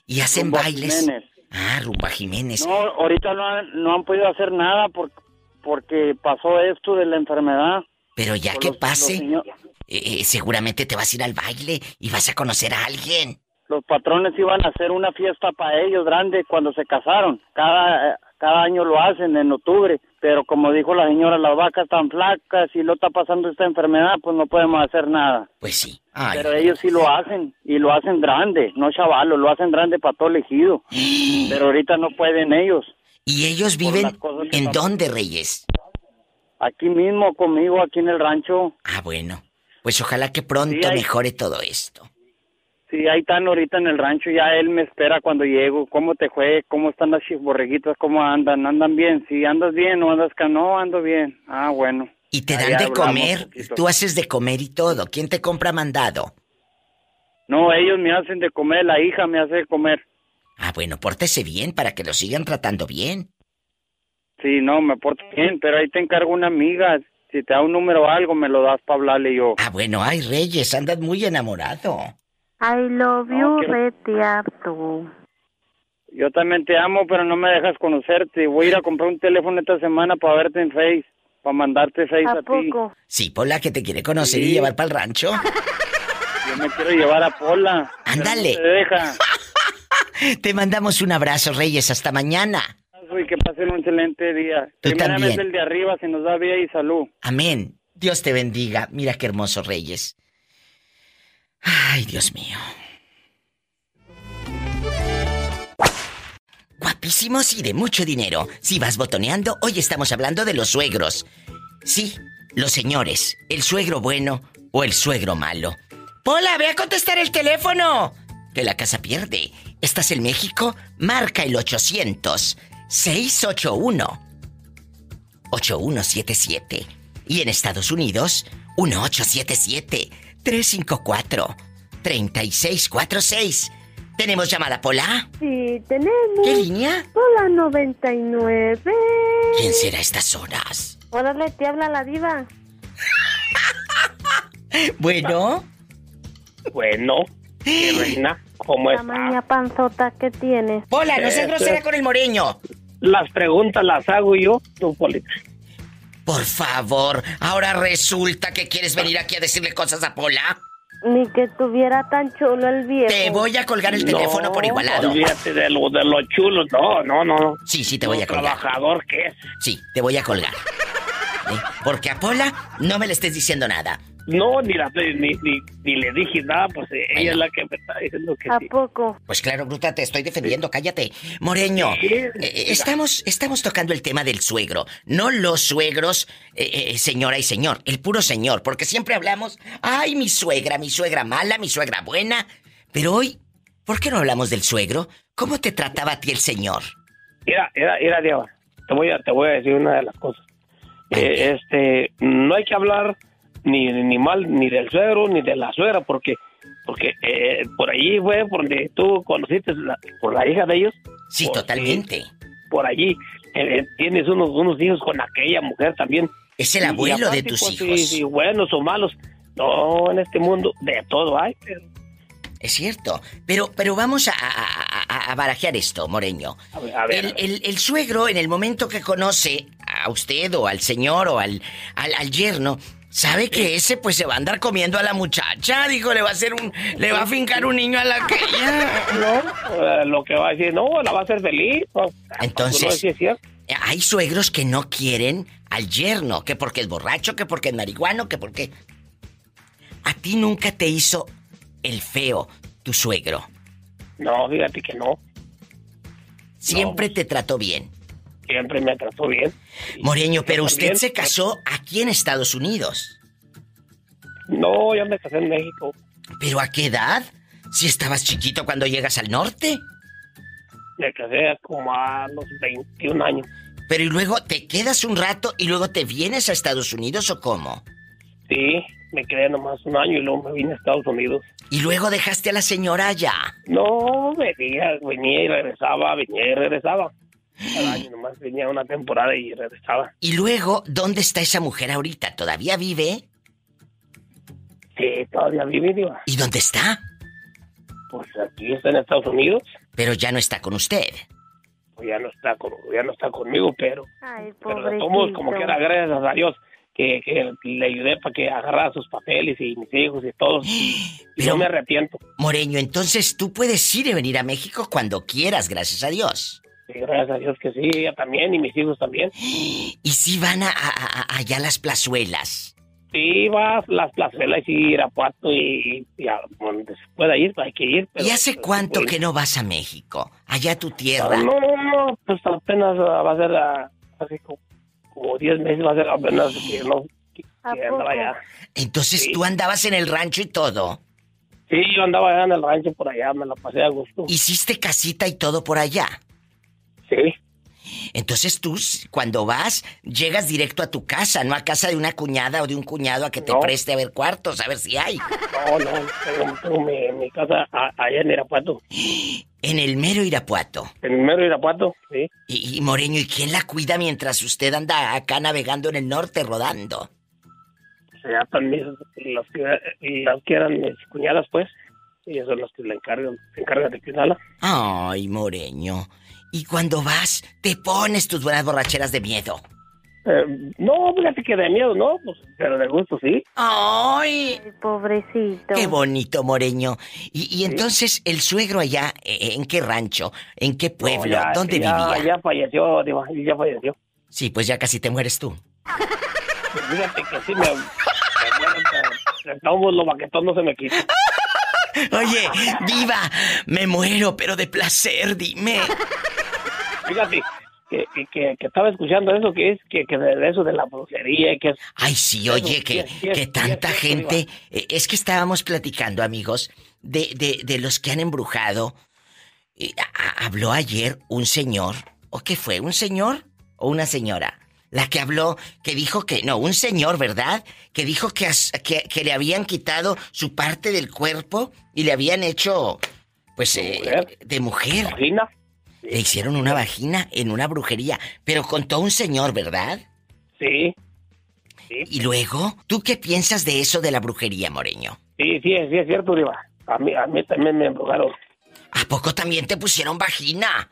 Y hacen Rumbo a bailes. Jiménez. Ah, rumba Jiménez. No, ahorita no han, no han podido hacer nada por- porque pasó esto de la enfermedad. Pero ya Por que los- pase, eh, eh, seguramente te vas a ir al baile y vas a conocer a alguien. Los patrones iban a hacer una fiesta para ellos grande cuando se casaron. Cada, cada año lo hacen en octubre, pero como dijo la señora, las vacas están flacas y lo está pasando esta enfermedad, pues no podemos hacer nada. Pues sí. Ay, Pero ellos sí lo hacen y lo hacen grande, no chavalos, lo hacen grande para todo el ejido. Pero ahorita no pueden ellos. ¿Y ellos viven en dónde, Reyes? Aquí mismo conmigo, aquí en el rancho. Ah, bueno. Pues ojalá que pronto Sí, hay- mejore todo esto. Sí, ahí están ahorita en el rancho, ya él me espera cuando llego. ¿Cómo te fue? ¿Cómo están las borreguitas? ¿Cómo andan? ¿Andan bien? Sí, ¿andas bien o andas ca No, ando bien. Ah, bueno. ¿Y te dan de comer? Tú haces de comer y todo. ¿Quién te compra mandado? No, ellos me hacen de comer, la hija me hace de comer. Ah, bueno, pórtese bien para que lo sigan tratando bien. Sí, no, me porto bien, pero ahí te encargo una amiga. Si te da un número o algo, me lo das para hablarle yo. Ah, bueno, ay, Reyes, andas muy enamorado. I love you, No, quiero- retiarto. Yo también te amo, pero no me dejas conocerte. Voy a ir a comprar un teléfono esta semana para verte en Face, para mandarte Face a, ¿A ti. poco? Sí, Pola, que te quiere conocer y Sí. llevar para el rancho. Yo me quiero llevar a Pola. Ándale. No te deja. Te mandamos un abrazo, Reyes. Hasta mañana. Y que pasen un excelente día. Tú Primeramente también. el de arriba, si nos da vida y salud. Amén. Dios te bendiga. Mira qué hermoso, Reyes. Ay, Dios mío. Guapísimos y de mucho dinero. Si vas botoneando, hoy estamos hablando de los suegros. Sí, los señores. El suegro bueno o el suegro malo. Pola, ve a contestar el teléfono. Que la casa pierde. ¿Estás en México? Marca el 800 681 8177. Y en Estados Unidos, 1877-354-3646. ¿Tenemos llamada Pola? Sí, tenemos. ¿Qué línea? Hola, 99. ¿Quién será a estas horas? Órale, te habla la diva. Bueno, Bueno, mi reina, ¿cómo La está? maña panzota que tienes. Pola, no seas Este- grosera con el moreño. las preguntas las hago yo, don Polita. Por favor, ahora resulta que quieres venir aquí a decirle cosas a Pola. Ni que tuviera tan chulo el viejo. Te voy a colgar el teléfono por igualado. Olvídate de lo, de lo chulo. No, no, no. Sí, sí, te voy a colgar. trabajador que es. Sí, te voy a colgar. ¿Eh? Porque a Pola no me le estés diciendo nada. No, ni, la, ni, ni, ni le dije nada, pues eh, ella es la que me está diciendo que ¿A sí. poco? Pues claro, Bruta, te estoy defendiendo, cállate. Moreño, Sí, eh, estamos, estamos tocando el tema del suegro. No los suegros, eh, eh, señora y señor, el puro señor, porque siempre hablamos, ay, mi suegra, mi suegra mala, mi suegra buena. Pero hoy, ¿por qué no hablamos del suegro? ¿Cómo te trataba a ti el señor? Mira, mira, mira, Diego, te voy a, te voy a decir una de las cosas. Eh, este, no hay que hablar ni, ni mal ni del suegro ni de la suegra, porque, porque eh, por allí fue por donde tú conociste la, por la hija de ellos. Sí, Por- totalmente. Por allí eh, eh, tienes unos, unos hijos con aquella mujer también. Es el Y- y abuelo de tus pues, hijos. sí, sí, buenos o malos. No, en este mundo de todo hay. pero- Es cierto. Pero, pero vamos a, a- a- a barajear esto, Moreño. A ver, a ver, El, ver. el- el suegro, en el momento que conoce a usted o al señor o al, al, al yerno, sabe que ese pues se va a andar comiendo a la muchacha. Dijo, le va a hacer un. Le va a fincar un niño a la que No, eh, lo que va a decir, no, la va a hacer feliz. Entonces-. Hay suegros que no quieren al yerno, que porque es borracho, que porque es marihuano, que porque. A ti nunca te hizo el feo tu suegro. No, fíjate que no. Siempre te trató bien. Siempre me trató bien. Moreño, pero usted se casó aquí en Estados Unidos. No, yo me casé en México. ¿Pero a qué edad? Si estabas chiquito cuando llegas al norte. Me casé como a los 21 años. Pero y luego te quedas un rato y luego te vienes a Estados Unidos o cómo? Sí, me quedé nomás un año y luego me vine a Estados Unidos. Y luego dejaste a la señora allá. No, venía, venía y regresaba, venía y regresaba. Cada año nomás venía una temporada y regresaba. Y luego, ¿dónde está esa mujer ahorita? ¿Todavía vive? Sí, todavía vive, diva. ¿Y dónde está? Pues aquí está en Estados Unidos. Pero ya no está con usted. Pues ya no está, con, ya no está conmigo, pero... Ay, Pero de todos como que era gracias a Dios que, que le ayudé para que agarrara sus papeles y mis hijos y todos. Y, y Pero- no me arrepiento. Moreño, entonces tú puedes ir y venir a México cuando quieras, gracias a Dios. Y gracias a Dios que sí, ella también y mis hijos también. Y si van a, a- a- allá a las plazuelas. Sí, va a las plazuelas y Irapuato y, y a donde se pueda ir, hay que ir. pero- ¿Y hace pero- cuánto pues, que no vas a México? Allá a tu tierra. No, no, pues apenas ah, va a ser ah, así como, como 10 meses, va a ser apenas que no que, ¿A que andaba allá. Entonces Sí. tú andabas en el rancho y todo. Sí, yo andaba allá en el rancho por allá, me la pasé a gusto. Hiciste casita y todo por allá. Sí, Entonces tú, cuando vas, llegas directo a tu casa, no a casa de una cuñada o de un cuñado a que te No. preste a ver cuartos, a ver si hay. no, no, tengo, mi, mi casa a- allá en Irapuato. En el mero Irapuato. En el mero Irapuato, sí. Y, y Moreño, ¿y quién la cuida mientras usted anda acá navegando en el norte rodando? Están mis, las, que, las que eran mis cuñadas, pues. Ellas son las que la encargan, se encargan de cuidarla. Ay, Moreño. Y cuando vas, te pones tus buenas borracheras de miedo. Eh, no, fíjate que de miedo, no, pues, pero de gusto sí. Ay, Ay, pobrecito. qué bonito, Moreño. Y, y entonces, el suegro allá, eh, ¿en qué rancho? ¿En qué pueblo? No, ya- ¿Dónde ya, vivía? Ya falleció, digo, ya falleció. Sí, pues ya casi te mueres tú. Pues fíjate que sí me... me muero, pero lo baquetón no se me quita. Oye, viva, me muero, pero de placer, dime. Fíjate que, que, que, que estaba escuchando eso, que es que, que de eso de la brujería que. Ay, sí, oye, que, que tanta gente... eh, Es que estábamos platicando, amigos, de, de, de los que han embrujado. Y a- a- habló ayer un señor, ¿o qué fue? ¿Un señor o una señora? La que habló, que dijo que... No, un señor, ¿verdad? Que dijo que, que, le habían quitado su parte del cuerpo y le habían hecho, pues, eh, mujer. de mujer. Vagina. Le hicieron una vagina en una brujería, pero contó un señor, ¿verdad? Sí, Y luego, ¿tú qué piensas de eso de la brujería, Moreño? sí, sí, sí, es cierto, Diva. A mí, a mí también me embrujaron. ¿A poco también te pusieron vagina?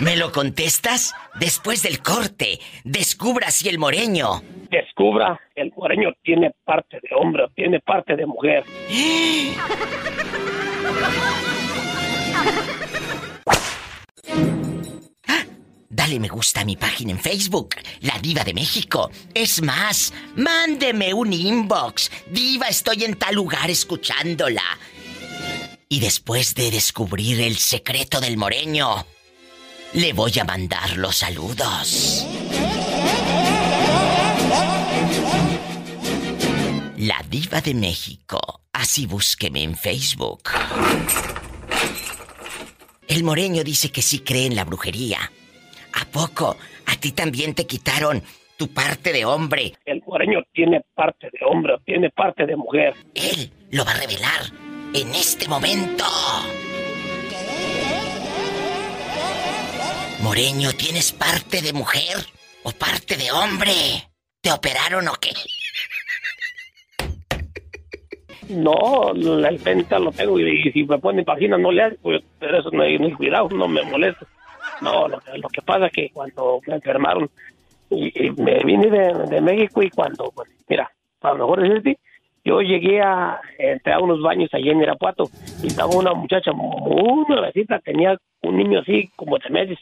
¿Me lo contestas? Después del corte, descubra si el moreño. Descubra, el moreño tiene parte de hombre, tiene parte de mujer. Dale me gusta a mi página en Facebook, La Diva de México. Es más, mándeme un inbox. Diva, estoy en tal lugar escuchándola. Y después de descubrir el secreto del moreño, le voy a mandar los saludos. La Diva de México. Así búsqueme en Facebook. El moreño dice que sí cree en la brujería. ¿A poco? ¿A ti también te quitaron tu parte de hombre? El moreño tiene parte de hombre, tiene parte de mujer. Él lo va a revelar en este momento. Moreño, ¿tienes parte de mujer o parte de hombre? ¿Te operaron o qué? No, el venta lo tengo y, si me pone página no le hace, pues, pero eso no hay, no cuidado, no me molesta. No, lo, lo que pasa es que cuando me enfermaron y, me vine de, de México y cuando, pues, mira, para mejor decirte, yo llegué a, entré a unos baños allí en Irapuato y estaba una muchacha muy nuevecita, tenía un niño así como de meses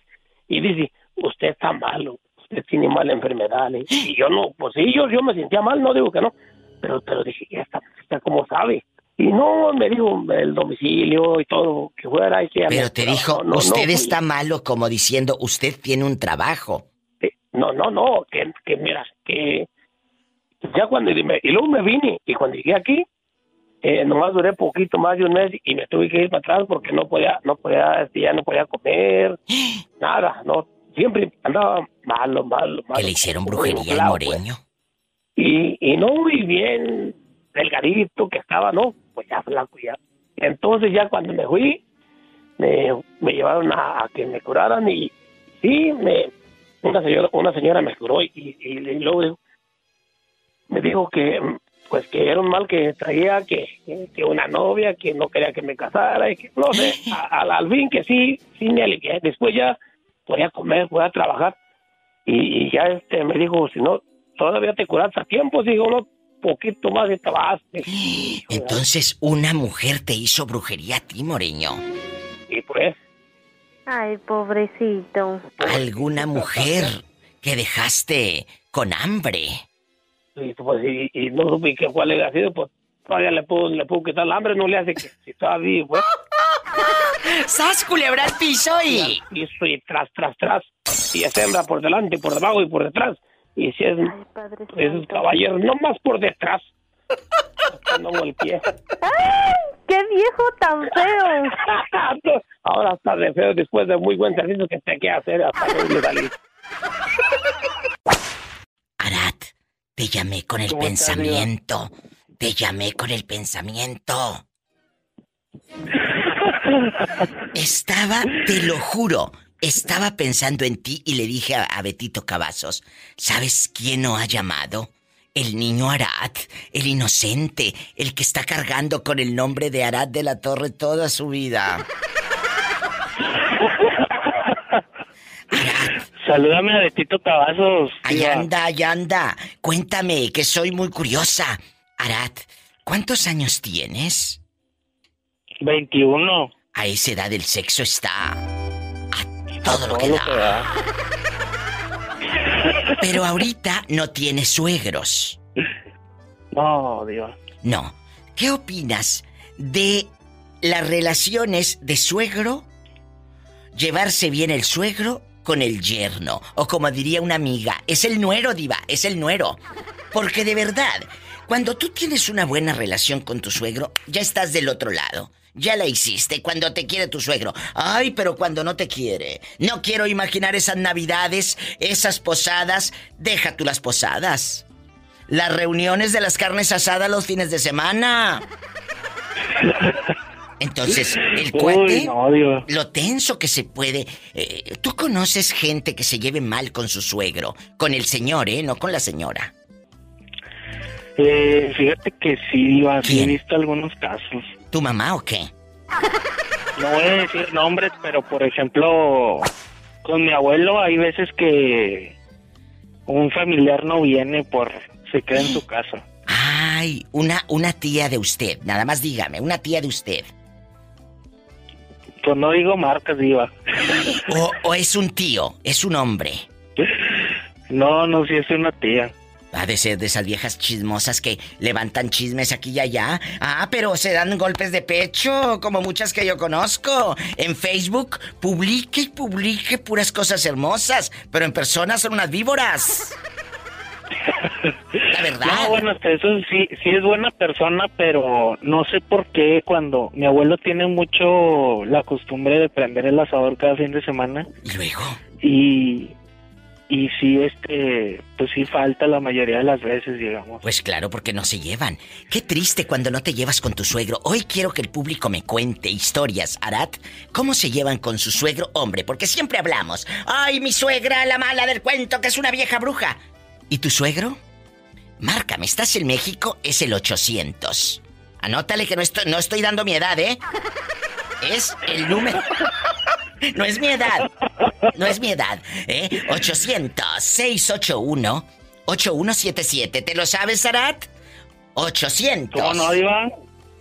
y dice, usted está malo, usted tiene mala enfermedad. Y, y yo no, pues sí, yo, yo me sentía mal, no digo que no, pero, pero dije, esta, esta cómo sabe. Y no, me dijo el domicilio y todo, que fuera y que... Pero te dijo, no, no, usted está malo como diciendo, usted tiene un trabajo. No, no, no, que, que mira, que ya cuando y me- y luego me vine y cuando llegué aquí eh, nomás duré poquito más de un mes y me tuve que ir para atrás porque no podía, no podía, este, ya no podía comer, nada, no, siempre andaba malo, malo, malo. Que le hicieron brujería al pues. Y, y no muy bien, delgadito que estaba, no, pues ya flaco ya. Entonces ya cuando me fui, me, me llevaron a, a que me curaran y sí, me, una señora, una señora me curó y, y, y luego dijo- me dijo que pues que era un mal que traía, que, que, una novia, que no quería que me casara y que no sé, a- al, al fin que sí, sí me alivié. Después ya podía comer, podía trabajar y, y ya este me dijo, si no, todavía te curas a tiempo, digo, uno poquito más y te vas. Entonces una mujer te hizo brujería a ti, moreño. Y pues, Ay, pobrecito. ¿Alguna mujer que dejaste con hambre? y, pues, y, y no supe qué cuál era sido, pues todavía le puedo, le puedo quitar el hambre, no le hace que si estaba vivo, pues. ¡Sas, culebra al piso y... Y soy tras, tras, tras. Y es hembra por delante, por debajo y por detrás. Y si es, esos caballeros, no más por detrás. No el pie. ¡Qué viejo tan feo! Ahora está de feo después de muy buen servicio que te queda hacer hasta que le salí. Arat, te llamé con el ¿Cómo estás, pensamiento. Te llamé con el pensamiento. Estaba, te lo juro, estaba pensando en ti y le dije a, a Betito Cavazos, ¿sabes quién no ha llamado? El niño Arat, el inocente, el que está cargando con el nombre de Arat de la Torre toda su vida. Salúdame a Betito Cavazos. Ahí anda, ahí anda. Cuéntame, que soy muy curiosa. Arat, ¿cuántos años tienes? 21. A esa edad el sexo está todo lo que da. Pero ahorita no tienes suegros. No, Dios. No. ¿Qué opinas de las relaciones de suegro? Llevarse bien el suegro con el yerno. O como diría una amiga, es el nuero, diva, es el nuero. Porque de verdad, cuando tú tienes una buena relación con tu suegro, ya estás del otro lado. Ya la hiciste cuando te quiere tu suegro. Ay, pero cuando no te quiere. No quiero imaginar esas navidades, esas posadas. Deja tú las posadas. Las reuniones de las carnes asadas los fines de semana. Entonces, el Uy, cuate, no, lo tenso que se puede. eh, Tú conoces gente que se lleve mal con su suegro, con el señor, ¿eh? No con la señora. Eh, fíjate que sí, Diva, sí he visto algunos casos. ¿Tu mamá o qué? no voy a decir nombres, pero por ejemplo, con mi abuelo hay veces que un familiar no viene por se queda en su casa. Ay, una, una tía de usted, nada más dígame, una tía de usted. Pues no digo marcas, diva. O, o es un tío, es un hombre. No, no, sí es una tía. Ha de ser de esas viejas chismosas que levantan chismes aquí y allá. Ah, pero se dan golpes de pecho, como muchas que yo conozco. En Facebook, publique y publique puras cosas hermosas, pero en persona son unas víboras. La verdad. No, bueno, eso sí, sí es buena persona, pero no sé por qué cuando mi abuelo tiene mucho la costumbre de prender el asador cada fin de semana. ¿Y luego? Y, y sí, este, pues sí falta la mayoría de las veces, digamos. Pues claro, porque no se llevan. Qué triste cuando no te llevas con tu suegro. Hoy quiero que el público me cuente historias, Arat. ¿Cómo se llevan con su suegro hombre? Porque siempre hablamos. Ay, mi suegra, la mala del cuento, que es una vieja bruja. ¿Y tu suegro? Márcame, ¿estás en México? Es el 800. Anótale que no estoy, no estoy dando mi edad, ¿eh? Es el número. No es mi edad. No es mi edad. ¿eh? 800-681-8177. ¿Te lo sabes, Arat? 800. ¿Cómo no, Iván?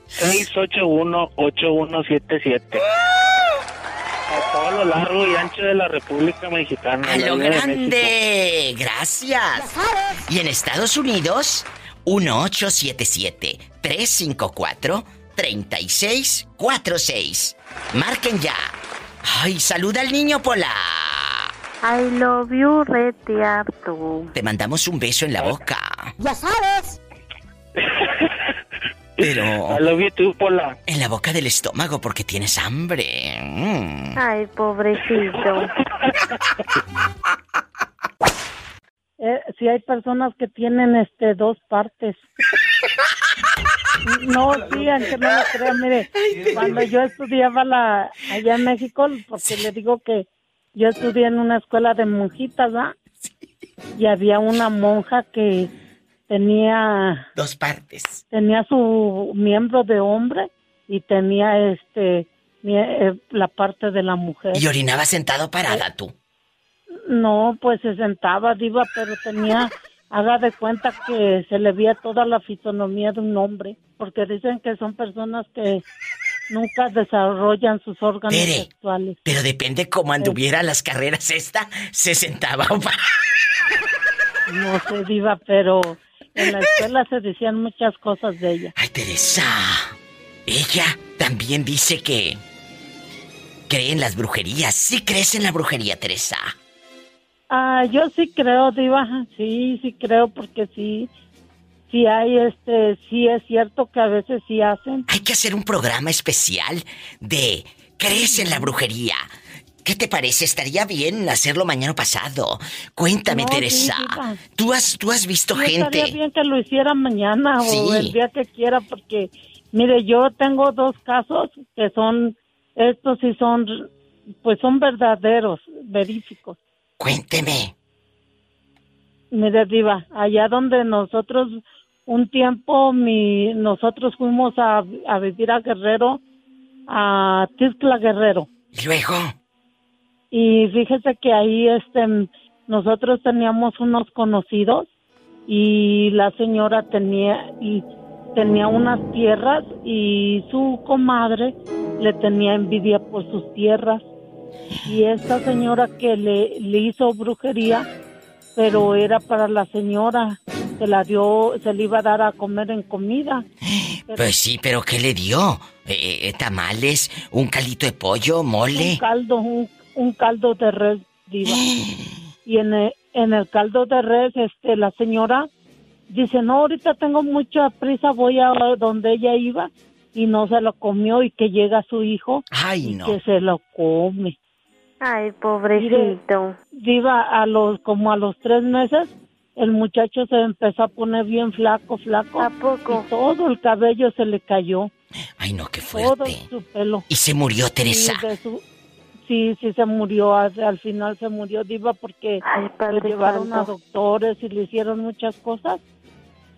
681-8177. A todo lo largo y ancho de la República Mexicana. ¡A lo grande! Gracias. Y en Estados Unidos, 1877-354-3646. Marquen ya. ¡Ay, saluda al niño Pola! I love you, retiarto. Te mandamos un beso en la boca. Ya sabes. Pero. I love you too, Pola. En la boca del estómago porque tienes hambre. Mm. Ay, pobrecito. Eh, si hay personas que tienen este dos partes. No, sí, aunque no lo crean, mire, cuando yo estudiaba la, allá en México, porque le digo que yo estudié en una escuela de monjitas, ¿va? Y había una monja que tenía, Dos partes. tenía su miembro de hombre y tenía este, eh, la parte de la mujer. Y orinaba sentado parada tú. No, pues se sentaba, diva, pero tenía, haga de cuenta que se le veía toda la fisonomía de un hombre, porque dicen que son personas que nunca desarrollan sus órganos sexuales. Pero depende cómo anduviera las carreras esta, se sentaba o No sé, diva, pero en la escuela se decían muchas cosas de ella. Ay, Teresa. Ella también dice que cree en las brujerías. ¿Sí crees en la brujería, Teresa? Ah, yo sí creo, diva, sí, sí creo, porque sí, sí hay, este, sí es cierto que a veces sí hacen. Hay que hacer un programa especial de ¿crees en la brujería? ¿Qué te parece? Estaría bien hacerlo mañana pasado. Cuéntame, No, Teresa. ¿Tú has, tú has visto Sí, estaría gente? bien que lo hiciera mañana o el día que quiera, porque, mire, yo tengo dos casos que son, estos sí son, pues son verdaderos, veríficos. Cuénteme. Mire, Diva, allá donde nosotros, un tiempo, mi, nosotros fuimos a, a vivir a Guerrero, a Tizcla Guerrero. ¿Y luego? Y fíjese que ahí este nosotros teníamos unos conocidos y la señora tenía y tenía unas tierras y su comadre le tenía envidia por sus tierras y esta señora que le, le hizo brujería pero era para la señora se la dio se le iba a dar a comer en comida Pues sí, pero ¿qué le dio? Eh, eh, ¿Tamales? ¿Un caldito de pollo? un ¿Mole? caldo, un, un caldo de res, diva. y en el, en el caldo de res, este, la señora dice, no, ahorita tengo mucha prisa, voy a donde ella iba, y no se lo comió, y que llega su hijo, Ay, y no. que se lo come. Ay, pobrecito. Diva, a los, como a los tres meses, el muchacho se empezó a poner bien flaco, flaco. ¿A poco? Y todo el cabello se le cayó, Ay, no, qué todo fuerte. su pelo. Y se murió Teresa. Su- sí, sí se murió, al, al final se murió Diva porque Ay, lo llevaron a doctores y le hicieron muchas cosas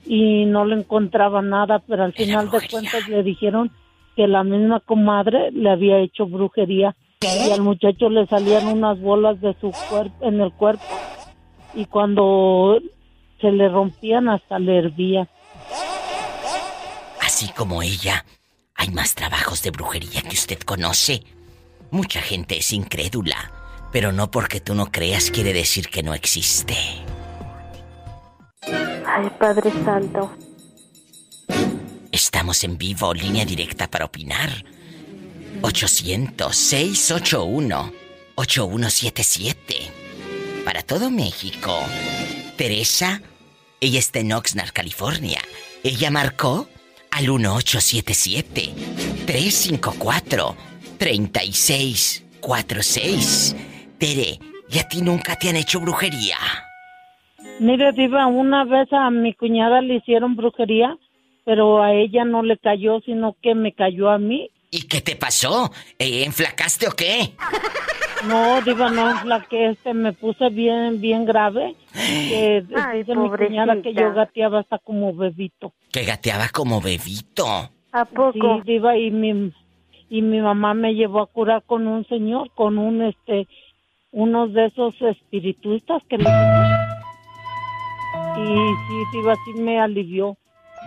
y no le encontraban nada, pero al final de cuentas le dijeron que la misma comadre le había hecho brujería y al muchacho le salían unas bolas de su cuerpo en el cuerpo y cuando se le rompían hasta le hervía. Así como ella, hay más trabajos de brujería que usted conoce. Mucha gente es incrédula, pero no porque tú no creas quiere decir que no existe. Ay, Padre Santo. Estamos en vivo, línea directa para opinar. 800-681-8177. Para todo México. Teresa, ella está en Oxnard, California. Ella marcó al 1877-354-3646. Tere, ¿y a ti nunca te han hecho brujería? Mire, Diva, una vez a mi cuñada le hicieron brujería, pero a ella no le cayó, sino que me cayó a mí. ¿Y qué te pasó? ¿Eh, ¿Enflacaste o qué? No, Diva, no enflaqué, este, me puse bien, bien grave. Que Ay, dice mi cuñada que yo gateaba hasta como bebito. Que gateaba como bebito. ¿A poco? Sí, Diva, y mi, y mi mamá me llevó a curar con un señor, con un, este, unos de esos espiritistas que le Y sí, sí me alivió.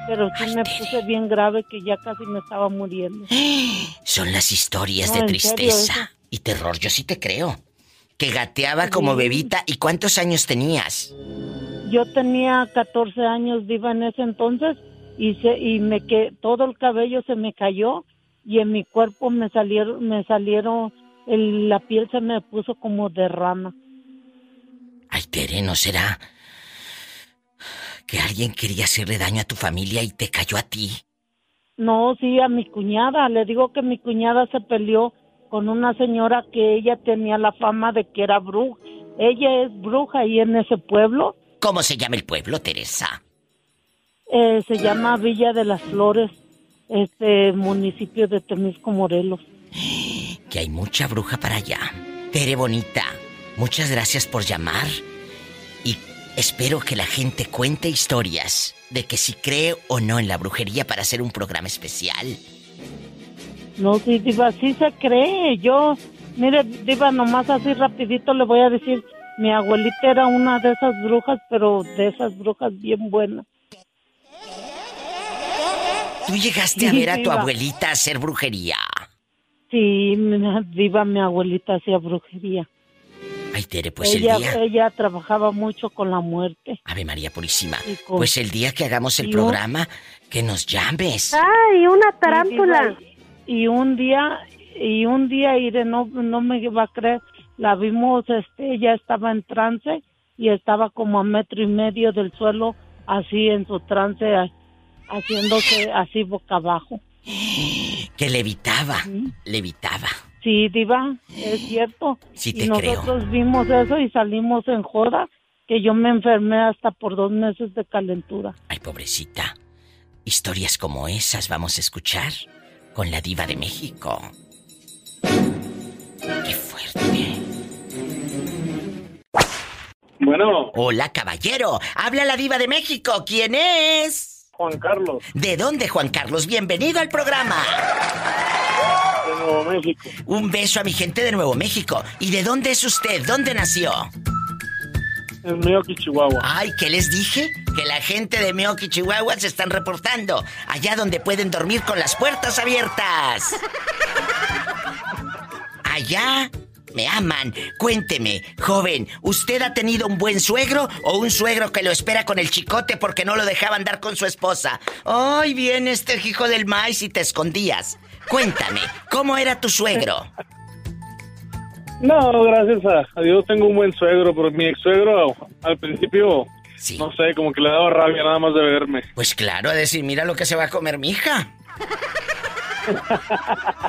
Pero sí me puse bien grave que ya casi me estaba muriendo. Son las historias No, de serio, tristeza y terror, yo sí te creo. Que gateaba como bebita. ¿Y cuántos años tenías? Yo tenía 14 años, Diva, en ese entonces, y, se, y me que todo el cabello se me cayó y en mi cuerpo me salieron, me salieron, el- la piel se me puso como de rana. Ay, Tere, ¿no será que alguien quería hacerle daño a tu familia y te cayó a ti? No, sí, a mi cuñada. Le digo que mi cuñada se peleó con una señora que ella tenía la fama de que era bruja. Ella es bruja ahí en ese pueblo. ¿Cómo se llama el pueblo, Teresa? Eh, se llama Villa de las Flores, este municipio de Temisco, Morelos. Que hay mucha bruja para allá. Tere bonita, muchas gracias por llamar. Y espero que la gente cuente historias de que si cree o no en la brujería para hacer un programa especial. No, sí, Diva, sí se cree. Yo, mire, Diva, nomás así rapidito le voy a decir, mi abuelita era una de esas brujas, pero de esas brujas bien buenas. ¿Tú llegaste a ver a tu abuelita hacer brujería? Sí, Diva, mi abuelita hacía brujería. Ay, Tere, pues ella, el día... ella trabajaba mucho con la muerte. Ave María Purísima. Con- Pues el día que hagamos el programa, que nos llames. Ay, una Sí, tarántula. Y un día, y un día, Ire, no, no me va a creer, la vimos, este, ella estaba en trance y estaba como a metro y medio del suelo, así en su trance, haciéndose así boca abajo. Que levitaba, levitaba. Sí, Diva, es cierto. Sí te y creo. nosotros vimos eso y salimos en joda, que yo me enfermé hasta por dos meses de calentura. Ay, pobrecita. Historias como esas vamos a escuchar con la diva de México. Qué fuerte. Bueno. Hola, caballero. Habla la diva de México. ¿Quién es? Juan Carlos, ¿De dónde, Juan Carlos? Bienvenido al programa. De Nuevo México. Un beso a mi gente de Nuevo México. ¿Y de dónde es usted? ¿Dónde nació? En Meoki, Chihuahua. Ay, ¿qué les dije? Que la gente de Meoki, Chihuahua se están reportando. Allá donde pueden dormir con las puertas abiertas. Allá me aman. Cuénteme, joven, ¿usted ha tenido un buen suegro o un suegro que lo espera con el chicote porque no lo dejaba andar con su esposa? Ay, viene este hijo del maíz y te escondías. Cuéntame, ¿cómo era tu suegro? No, gracias a, Dios tengo un buen suegro, pero mi ex suegro al principio, no sé, como que le daba rabia nada más de verme. Pues claro, a decir, mira lo que se va a comer mi hija.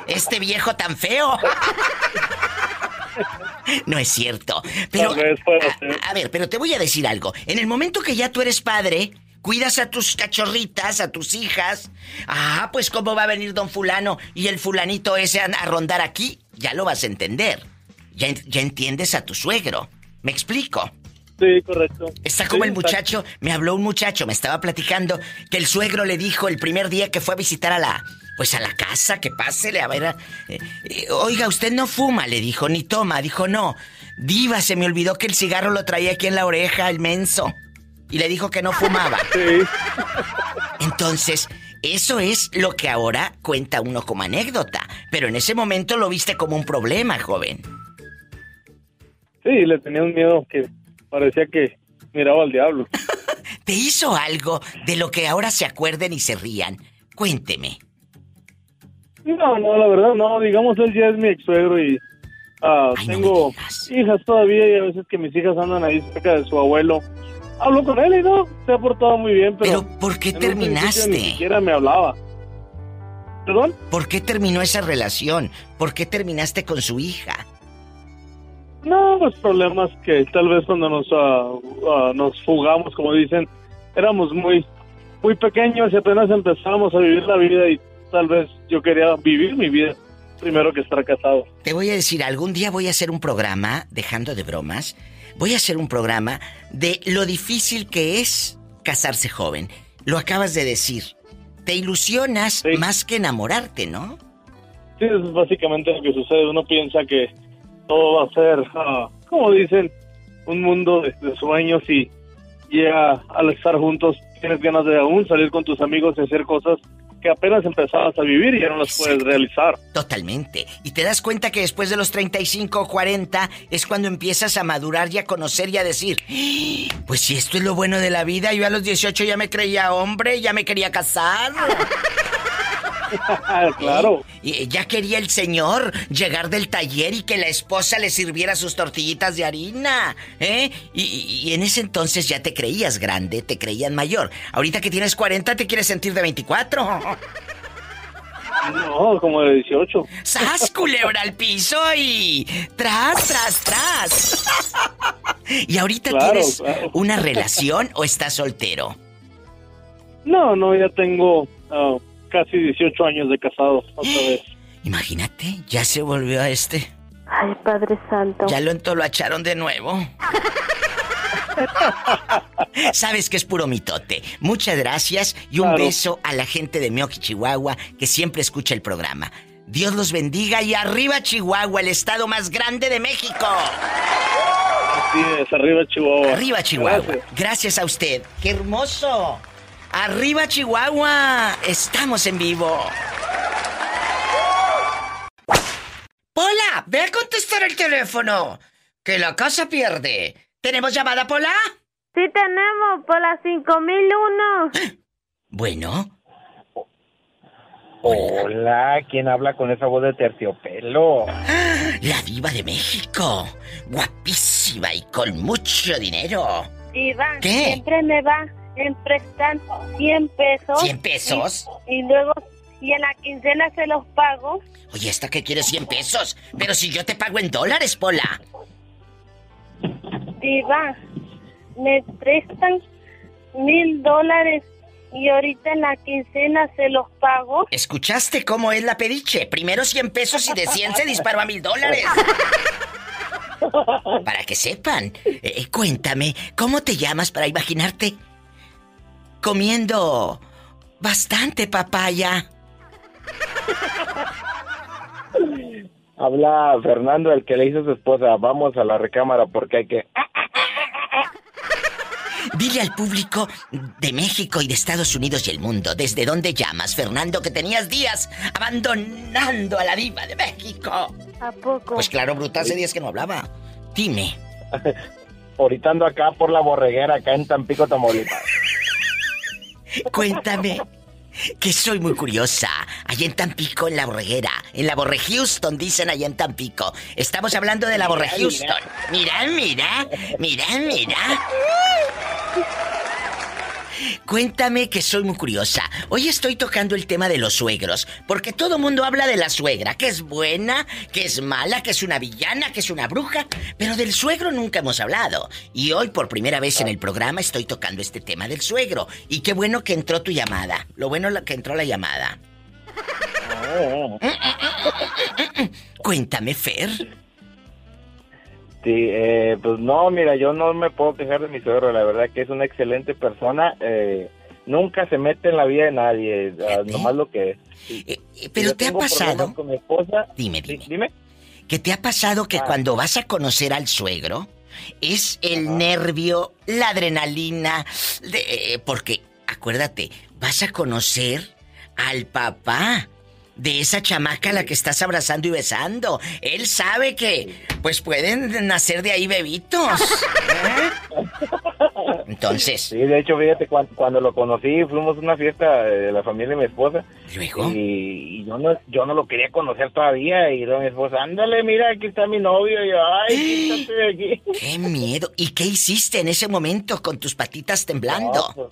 Este viejo tan feo. No es cierto. Pero. A, a ver, pero te voy a decir algo. En el momento que ya tú eres padre, cuidas a tus cachorritas, a tus hijas. Ah, pues cómo va a venir don fulano y el fulanito ese a, a rondar aquí. Ya lo vas a entender. Ya, en- ya entiendes a tu suegro. ¿Me explico? Sí, correcto. Está como Sí, el muchacho, me habló un muchacho, me estaba platicando que el suegro le dijo el primer día que fue a visitar a la pues a la casa, que pásele, a ver. eh, eh, oiga, usted no fuma, le dijo, ni toma. Dijo, no. Diva, se me olvidó que el cigarro lo traía aquí en la oreja, el menso. Y le dijo que no fumaba. Entonces, eso es lo que ahora cuenta uno como anécdota. Pero en ese momento lo viste como un problema, joven. Sí, le tenía un miedo que parecía que miraba al diablo. ¿Te hizo algo de lo que ahora se acuerden y se rían? Cuénteme. No, no, la verdad no. Digamos, él ya es mi ex suegro y ah, tengo hijas todavía y a veces que mis hijas andan ahí cerca de su abuelo. Hablo con él y no, se ha portado muy bien, pero... ¿por qué terminaste? Ni siquiera me hablaba. ¿Perdón? ¿Por qué terminó esa relación? ¿Por qué terminaste con su hija? No, pues problemas que tal vez cuando nos ah, ah, nos fugamos, como dicen, éramos muy muy pequeños y apenas empezamos a vivir la vida y tal vez yo quería vivir mi vida primero que estar casado. Te voy a decir, algún día voy a hacer un programa, dejando de bromas, voy a hacer un programa de lo difícil que es casarse joven. Lo acabas de decir. Te ilusionas más que enamorarte, ¿no? Sí, eso es básicamente lo que sucede. Uno piensa que todo va a ser, ah, como dicen, un mundo de, de sueños y llega al estar juntos tienes ganas de aún salir con tus amigos y hacer cosas que apenas empezabas a vivir y ya no las puedes realizar. Totalmente. Y te das cuenta que después de los 35 o 40 es cuando empiezas a madurar y a conocer y a decir, "Ah, pues si esto es lo bueno de la vida, yo a los 18 ya me creía hombre, ya me quería casar. claro. Ya quería el señor llegar del taller y que la esposa le sirviera sus tortillitas de harina, ¿eh? Y, en ese entonces ya te creías grande, te creían mayor. Ahorita que tienes 40 te quieres sentir de 24. No, como de 18. ¡Sas, culebra al piso y... ¡Tras, tras, tras! ¿Y ahorita Claro, tienes claro. una relación o estás soltero? No, no, ya tengo ah, casi 18 años de casado otra vez. Imagínate, ya se volvió a este. Ay, Padre Santo. Ya lo entoloacharon de nuevo. Sabes que es puro mitote. Muchas gracias y un Claro. beso a la gente de Meoki, Chihuahua, que siempre escucha el programa. Dios los bendiga y arriba Chihuahua, el estado más grande de México. Así es, arriba Chihuahua. Arriba Chihuahua. Gracias. Gracias a usted. ¡Qué hermoso! Arriba Chihuahua. Estamos en vivo. Pola, ve a contestar el teléfono. Que la casa pierde. ¿Tenemos llamada, Pola? Sí tenemos, por las 5001. Bueno. Hola, ¿quién habla con esa voz de terciopelo? La diva de México. Guapísima y con mucho dinero. Iván, ¿Qué? siempre me va en prestar 100 pesos. ¿100 pesos? Y, y luego, y en la quincena se los pago. Oye, ¿esta que quiere 100 pesos? Pero si yo te pago en dólares, Pola. Iván, me prestan mil dólares y ahorita en la quincena se los pago. ¿Escuchaste cómo es la pediche? Primero 100 pesos y de 100 se disparó a mil dólares. Para que sepan. Eh, cuéntame, ¿cómo te llamas para imaginarte comiendo bastante papaya? Habla Fernando, el que le hizo a su esposa. Vamos a la recámara porque hay que... Dile al público de México y de Estados Unidos y el mundo, ¿desde dónde llamas, Fernando, que tenías días abandonando a la diva de México? ¿A poco? Pues claro, bruta, hace días que no hablaba. Dime. Ahorita acá por la borreguera, acá en Tampico, Tamaulipas. Cuéntame. Que soy muy curiosa. Allá en Tampico, en la borreguera. En la borre Houston, dicen allá en Tampico. Estamos hablando de la borre Houston. Mira, mira. Mira, mira. Cuéntame que soy muy curiosa. Hoy estoy tocando el tema de los suegros, porque todo mundo habla de la suegra, que es buena, que es mala, que es una villana, que es una bruja, pero del suegro nunca hemos hablado. Y hoy por primera vez en el programa estoy tocando este tema del suegro. Y qué bueno que entró tu llamada. Lo bueno que entró la llamada. Cuéntame, Fer. Sí, eh, pues no, mira, yo no me puedo quejar de mi suegro, la verdad que es una excelente persona. eh, nunca se mete en la vida de nadie, ah, nomás lo que es. Eh, pero te ha pasado. Con mi esposa, Dime, dime. dime. ¿Que te ha pasado que Ah. cuando vas a conocer al suegro es el nervio, la adrenalina, de- eh, porque acuérdate, vas a conocer al papá de esa chamaca a la que estás abrazando y besando. Él sabe que pues pueden nacer de ahí bebitos. ¿eh? Entonces. Sí, de hecho, fíjate, cuan- cuando, lo conocí, fuimos a una fiesta de la familia de mi esposa. ¿Luego? Y, y yo no yo no lo quería conocer todavía. Y luego mi esposa, ándale, mira, aquí está mi novio. Y yo, ay, quítate de aquí. ¡Qué miedo! ¿Y qué hiciste en ese momento con tus patitas temblando? No, pues,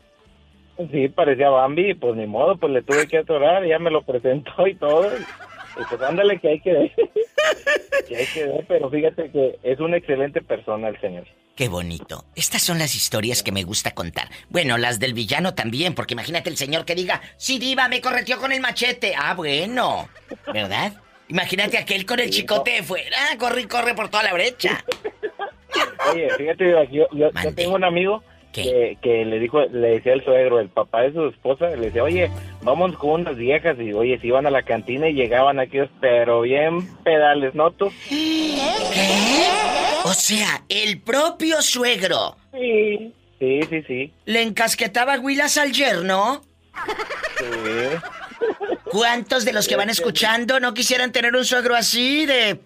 sí, parecía Bambi, pues ni modo, pues le tuve que atorar, ya me lo presentó y todo. Y pues ándale que hay que ver. que hay que ver, pero fíjate que es una excelente persona el señor. Qué bonito. Estas son las historias que me gusta contar. Bueno, las del villano también, porque imagínate el señor que diga, sí, diva, me correteó con el machete. Ah, bueno. ¿Verdad? Imagínate aquel con el chicote de fuera, corre y corre por toda la brecha. Oye, fíjate, yo, yo, yo tengo un amigo que, que le dijo, le decía el suegro, el papá de su esposa, le decía, oye, vamos con unas viejas y oye, se iban a la cantina y llegaban aquellos, pero bien pedales, ¿no tú? O sea, el propio suegro Sí, sí, sí, sí. le encasquetaba huilas al yerno. Sí. ¿Cuántos de los que van escuchando no quisieran tener un suegro así de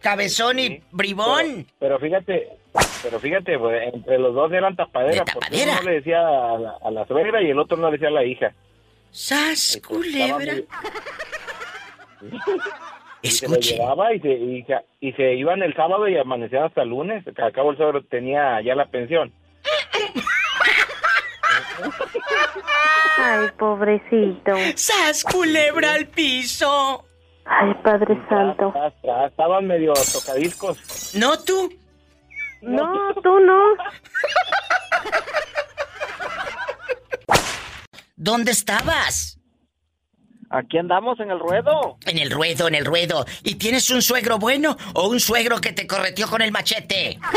cabezón y bribón? Pero fíjate, pero fíjate, pues, entre los dos eran tapadera, porque uno le decía a la, a la suegra y el otro no le decía a la hija. ¡Sas, culebra! Y se lo llevaba y se, y, se, y se iban el sábado y amanecían hasta el lunes. que Al cabo el suegro tenía ya la pensión. Ay, pobrecito. ¡Sas, culebra al piso! Ay, Padre Santo. Estaban medio tocadiscos. ¿No tú? No, tú no. ¿Dónde estabas? Aquí andamos en el ruedo. En el ruedo, en el ruedo. ¿Y tienes un suegro bueno o un suegro que te correteó con el machete?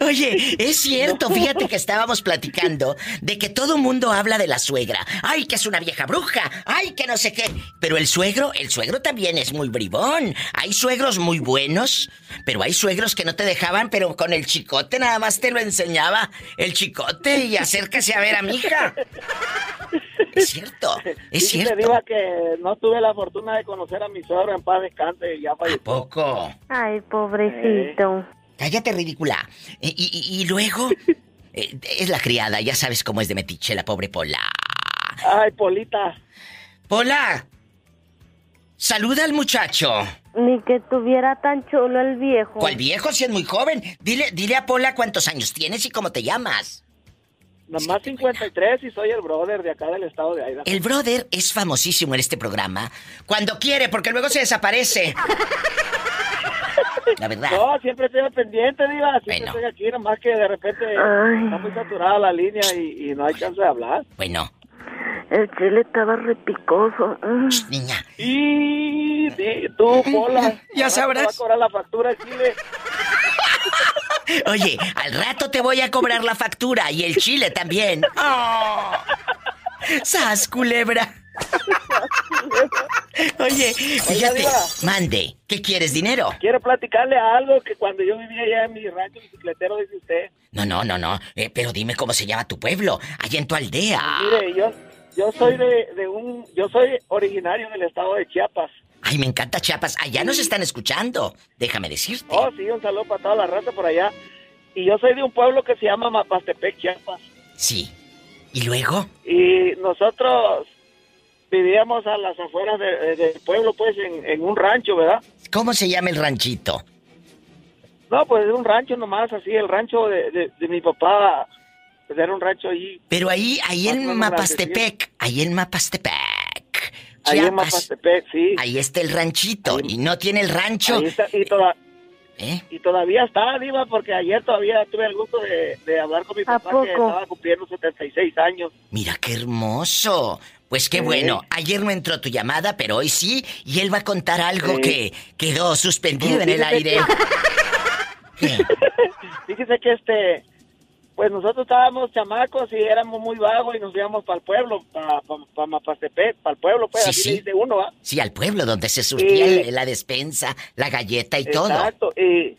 Oye, es cierto, fíjate que estábamos platicando de que todo mundo habla de la suegra. Ay, que es una vieja bruja. Ay, que no sé qué. Pero el suegro, el suegro también es muy bribón. Hay suegros muy buenos, pero hay suegros que no te dejaban, pero con el chicote nada más te lo enseñaba el chicote y acércase a ver a mi hija. Es cierto, es Dice cierto. Diva que no tuve la fortuna de conocer a mi suegro en paz descanse y ya falleció. Poco. Ay, pobrecito. Cállate, ridícula. Y, y- y luego. eh, es la criada, ya sabes cómo es de metiche la pobre Pola. Ay, Polita. Pola. Saluda al muchacho. Ni que tuviera tan chulo el viejo. ¿Cuál viejo si es muy joven? Dile, dile a Pola cuántos años tienes y cómo te llamas. Nomás 53 y soy el brother de acá del estado de Idaho. El brother es famosísimo en este programa. Cuando quiere, porque luego se desaparece. La verdad. No, siempre estoy al pendiente, Diva. Siempre Bueno. estoy aquí, nomás que de repente está muy saturada la línea y, y no hay chance de hablar. Bueno. El chile estaba repicoso. Niña. Y di- tú, Pola. Ya sabrás. te va a cobrar la factura Chile. Oye, al rato te voy a cobrar la factura y el chile también. ¡Oh! ¡Sas, culebra! Oye, fíjate, mande, ¿qué quieres, dinero? Quiero platicarle algo que cuando yo vivía allá en mi rancho bicicletero, dice usted. No, no, no, no, eh, pero dime cómo se llama tu pueblo, allá en tu aldea. Mire, yo, yo soy de, de un... Yo soy originario del estado de Chiapas. Ay, me encanta Chiapas, allá nos están escuchando, déjame decirte. Oh, sí, un saludo para toda la raza por allá. Y yo soy de un pueblo que se llama Mapastepec, Chiapas. Sí. ¿Y luego? Y nosotros vivíamos a las afueras de- de- del pueblo, pues, en, en un rancho, ¿verdad? ¿Cómo se llama el ranchito? No, pues, un rancho nomás, así, el rancho de, mi papá, pues, era un rancho allí. Pero ahí, ahí en Mapastepec, ahí en Mapastepec. Ahí en Chiapas. Mapastepec, sí. Ahí está el ranchito y no tiene el rancho. Ahí está, y, toda- ¿Eh? y todavía está, Diva, porque ayer todavía tuve el gusto de, de hablar con mi ¿A papá que poco? estaba cumpliendo 76 años. Mira qué hermoso. Pues qué Sí. bueno. Ayer no entró tu llamada, pero hoy sí. Y él va a contar algo Sí. que quedó suspendido en el aire. que- Fíjese que este, pues nosotros estábamos chamacos y éramos muy vagos y nos íbamos para el pueblo, para pa, pa Mapastepec, para el pueblo, pues Sí, así sí. le dice uno, ¿va? Sí, al pueblo donde se surtía Y- la despensa, la galleta y todo. Exacto, y...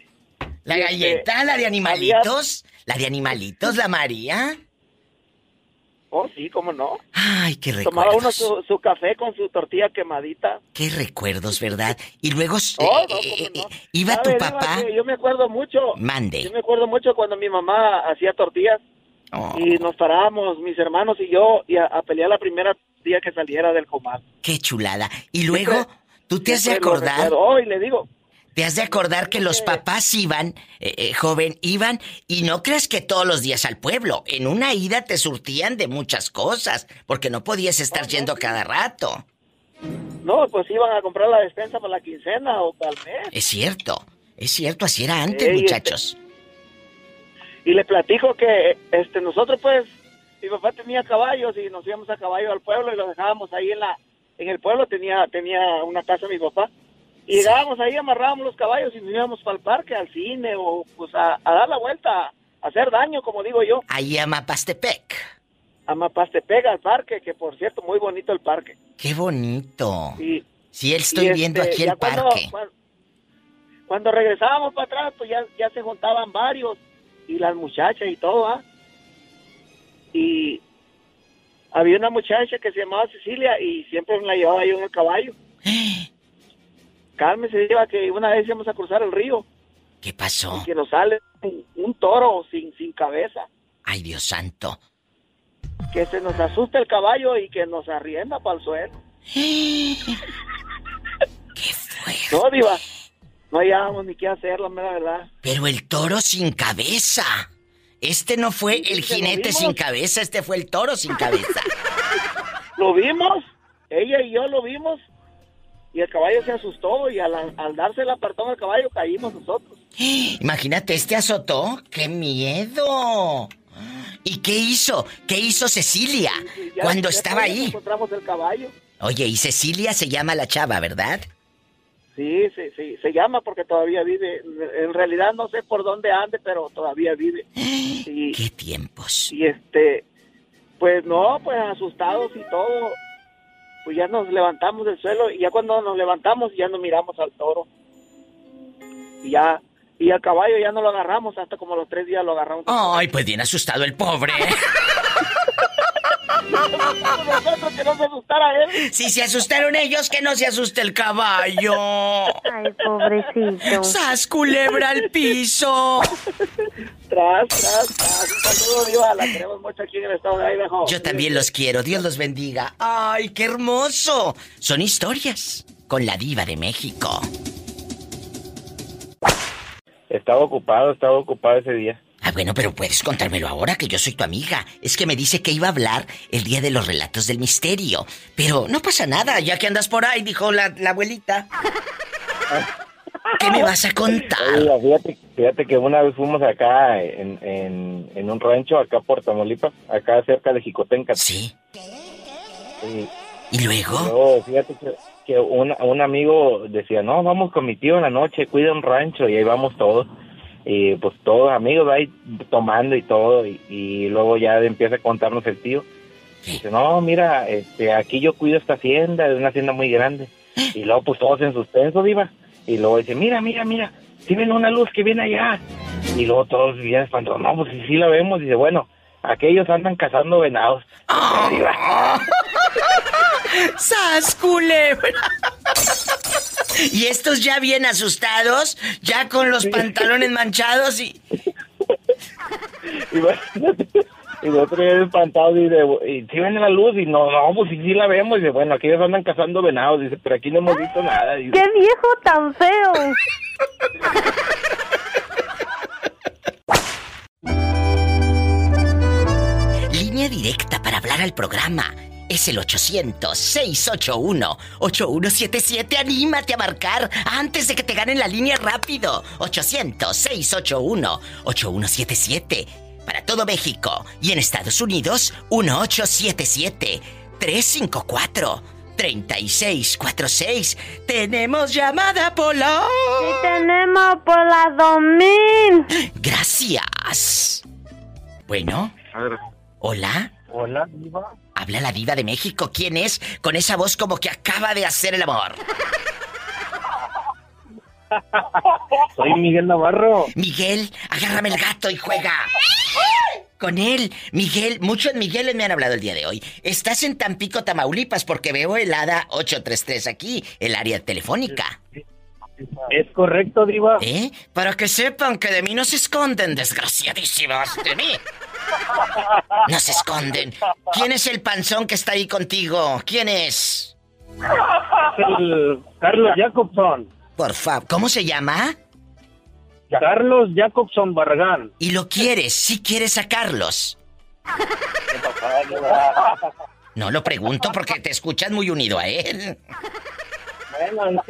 La y, galleta, este, la de animalitos, la de animalitos, la María. Oh, sí, cómo no. Ay, qué Tomaba uno recuerdos. su, su café con su tortilla quemadita. Qué recuerdos, ¿verdad? Y luego eh, Oh, no, eh, cómo no. eh, iba ¿Sabe, tu Diva, papá. Yo me acuerdo mucho. Mande. Yo me acuerdo mucho cuando mi mamá hacía tortillas. Oh. Y nos parábamos, mis hermanos y yo, y a, a pelear la primera día que saliera del comal. Qué chulada. Y luego, tú te has de acordar. recuerdo. Oh, y le digo, Te has de acordar que los papás iban, eh, eh, joven, iban, y no creas que todos los días al pueblo. En una ida te surtían de muchas cosas, porque no podías estar yendo cada rato. no, pues iban a comprar la despensa para la quincena o para el mes. Es cierto, es cierto, así era antes, este- muchachos. Y le platico que este nosotros pues mi papá tenía caballos y nos íbamos a caballo al pueblo y los dejábamos ahí en la en el pueblo tenía tenía una casa mi papá y llegábamos ahí amarrábamos los caballos y nos íbamos para el parque al cine o pues a, a dar la vuelta a hacer daño como digo yo Ahí a Mapastepec. a Mapastepec al parque que por cierto muy bonito el parque Qué bonito. y Sí, él estoy y, viendo este, aquí el cuando- parque. Cuando, cuando regresábamos para atrás, pues ya, ya se juntaban varios y las muchachas y todo, ¿ah? Y había una muchacha que se llamaba Cecilia y siempre me la llevaba yo en el caballo. Cálmese, lleva que una vez íbamos a cruzar el río. ¿Qué pasó? Y que nos sale un, toro sin, sin cabeza. Ay, Dios santo. Que se nos asusta el caballo y que nos arrienda para el suelo. ¿Qué fue? No, Diva. No hallábamos ni qué hacer, la mera verdad. Pero el toro sin cabeza. Este no fue el jinete sin cabeza, este fue el toro sin cabeza. Lo vimos, ella y yo lo vimos, y el caballo se asustó y al, al darse el apartón al caballo caímos nosotros. Imagínate, este azotó. ¡Qué miedo! ¿Y qué hizo? ¿Qué hizo Cecilia Ya- cuando ya estaba ahí? Encontramos el caballo. Oye, y Cecilia se llama la chava, ¿verdad? Sí, sí, sí, se llama porque todavía vive. En realidad no sé por dónde ande, pero todavía vive. Y, ¡Qué tiempos! y este, pues no, pues asustados y todo. Pues ya nos levantamos del suelo y ya cuando nos levantamos ya no miramos al toro. Y ya, y al caballo ya no lo agarramos, hasta como los tres días lo agarramos. Ay, pues bien asustado el pobre. nosotros que no se asustara él. Si se asustaron ellos, que no se asuste el caballo. Ay, pobrecito. ¡Sas culebra al piso! Tras, tras, tras. Un saludo, Diva. La queremos mucho aquí en el estado de Idaho. Yo también los quiero, Dios los bendiga. ¡Ay, qué hermoso! Son historias con la diva de México. Estaba ocupado, estaba ocupado ese día. Ah, bueno, pero puedes contármelo ahora que yo soy tu amiga. Es que me dice que iba a hablar el día de los relatos del misterio. Pero no pasa nada, ya que andas por ahí, dijo la, la abuelita. ¿Qué me vas a contar? Oiga, fíjate, fíjate que una vez fuimos acá en, en, en un rancho, acá por Tamaulipas, acá cerca de Jicotenca. Sí. Y, ¿Y luego? luego, fíjate que, que un, un amigo decía, no, vamos con mi tío en la noche, cuida un rancho, y ahí vamos todos. Y pues todos amigos ahí tomando y todo, y, y luego ya empieza a contarnos el tío. Dice, no, mira, este, aquí yo cuido esta hacienda, es una hacienda muy grande. Y luego pues todos en suspenso, diva. Y luego dice, mira, mira, mira, si ven una luz que viene allá. Y luego todos bien espantados, no, pues sí, sí la vemos. Dice, bueno, aquellos andan cazando venados. Diva. ¡Sas culebra! Y estos ya bien asustados, ya con los pantalones manchados y... Y, bueno, y nosotros bien espantados, y, de, y si ven la luz, y no, no, pues sí, sí la vemos. Dice, bueno, aquellos andan cazando venados. Dice, pero aquí no hemos visto nada. Dice, ¡Qué viejo tan feo! Línea directa para hablar al programa. Es el 800-681-8177. Anímate a marcar antes de que te ganen la línea rápido. 800-681-8177. Para todo México y en Estados Unidos, 1877-354-3646. Tenemos llamada, Pola. Sí tenemos por la 2000. Gracias. Bueno. Hola. Hola, diva. Habla la diva de México. ¿Quién es? Con esa voz como que acaba de hacer el amor. Soy Miguel Navarro. Miguel, agárrame el gato y juega. Con él, Miguel, muchos Migueles me han hablado el día de hoy. Estás en Tampico, Tamaulipas, porque veo el ADA 833 aquí, el área telefónica. Es correcto, Diva. ¿Eh? Para que sepan que de mí no se esconden, desgraciadísimos. De mí. No se esconden. ¿Quién es el panzón que está ahí contigo? ¿Quién es? El Carlos Jacobson. Por favor, ¿cómo se llama? Carlos Jacobson Barragán. ¿Y lo quieres? ¿Sí quieres a Carlos? No lo pregunto porque te escuchas muy unido a él. Bueno,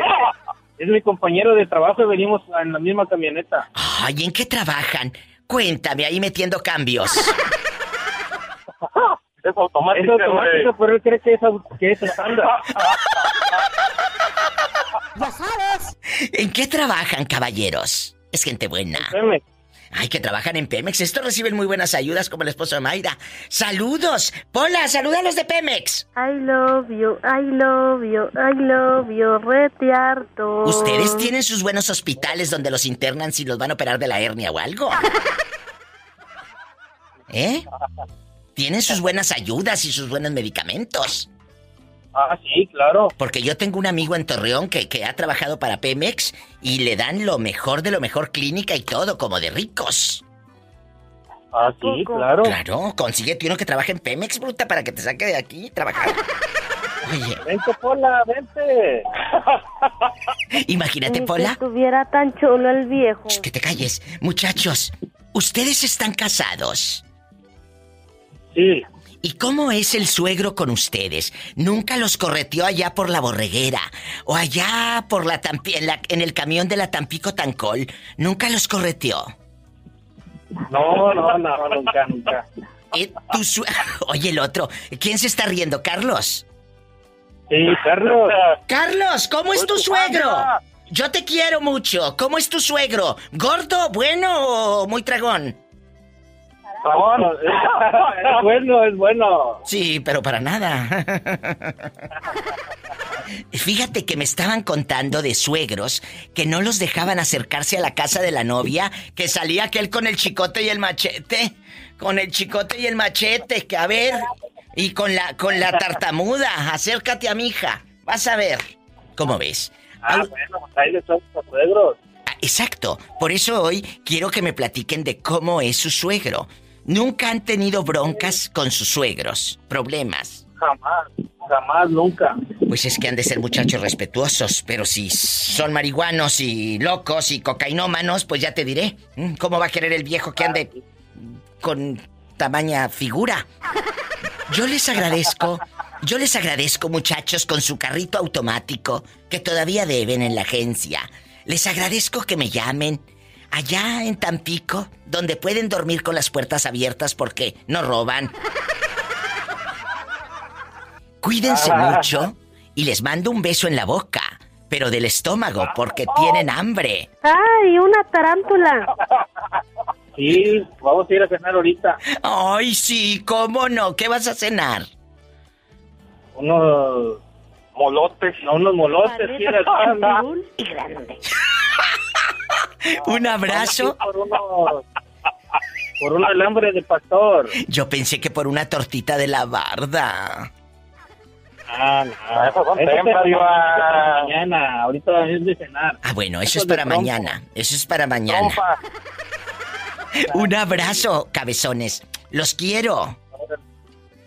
es mi compañero de trabajo y venimos en la misma camioneta. Ay, ¿en qué trabajan? Cuéntame, ahí metiendo cambios. es automático. Es automático, pero él cree que es, que es estándar. Ya sabes. ¿En qué trabajan, caballeros? Es gente buena. Pemex. Ay, que trabajan en Pemex. Estos reciben muy buenas ayudas como el esposo de Mayra. ¡Saludos! Pola, saluda a los de Pemex. I love you, I love you, I love you, retiarto. Ustedes tienen sus buenos hospitales donde los internan si los van a operar de la hernia o algo. ¿Eh? Tienen sus buenas ayudas y sus buenos medicamentos. Ah, sí, claro. Porque yo tengo un amigo en Torreón que, que ha trabajado para Pemex y le dan lo mejor de lo mejor clínica y todo, como de ricos. Ah, sí, claro. Claro, consíguete uno que trabaje en Pemex, bruta, para que te saque de aquí y trabajar. Oye. Vente, Pola, vente. Imagínate, Ni Pola. Que estuviera tan chulo el viejo. Que te calles. Muchachos, ¿ustedes están casados? Sí. ¿Y cómo es el suegro con ustedes? ¿Nunca los correteó allá por la borreguera? ¿O allá por la, Tampi en, la- en el camión de la Tampico Tancol? ¿Nunca los correteó? No, no, no, nunca, nunca. Eh, tu Oye, el otro. ¿Quién se está riendo? ¿Carlos? Sí, Carlos. Carlos, ¿cómo es tu suegro? Yo te quiero mucho. ¿Cómo es tu suegro? ¿Gordo, bueno o muy tragón? Es, bueno, es bueno. Sí, pero para nada. Fíjate que me estaban contando de suegros que no los dejaban acercarse a la casa de la novia, que salía aquel con el chicote y el machete, con el chicote y el machete, que a ver, y con la con la tartamuda, acércate a mi hija, vas a ver. ¿Cómo ves? Ah, bueno, pues ahí le son los suegros. Ah, Exacto. Por eso hoy quiero que me platiquen de cómo es su suegro. Nunca han tenido broncas con sus suegros, problemas. Jamás, jamás, nunca. Pues es que han de ser muchachos respetuosos, pero si son marihuanos y locos y cocainómanos, pues ya te diré. ¿Mm? ¿Cómo va a querer el viejo que ande con tamaña figura? Yo les agradezco, yo les agradezco muchachos con su carrito automático que todavía deben en la agencia. Les agradezco que me llamen allá en Tampico, donde pueden dormir con las puertas abiertas porque no roban. Cuídense mucho y les mando un beso en la boca, pero del estómago porque tienen hambre. ¡Ay, una tarántula! Sí, vamos a ir a cenar ahorita. Ay, sí, ¿cómo no? ¿Qué vas a cenar? Unos molotes. No, unos molotes. sí, era el y grande. Un abrazo. Por unos, por un alambre de pastor. Yo pensé que por una tortita de la barda. Ah, no. Eso son Eso es Diva. mañana. Ahorita es de cenar. Ah, bueno, eso Eso es es para mañana. Eso es para mañana. Trompa. Un abrazo, cabezones. Los quiero.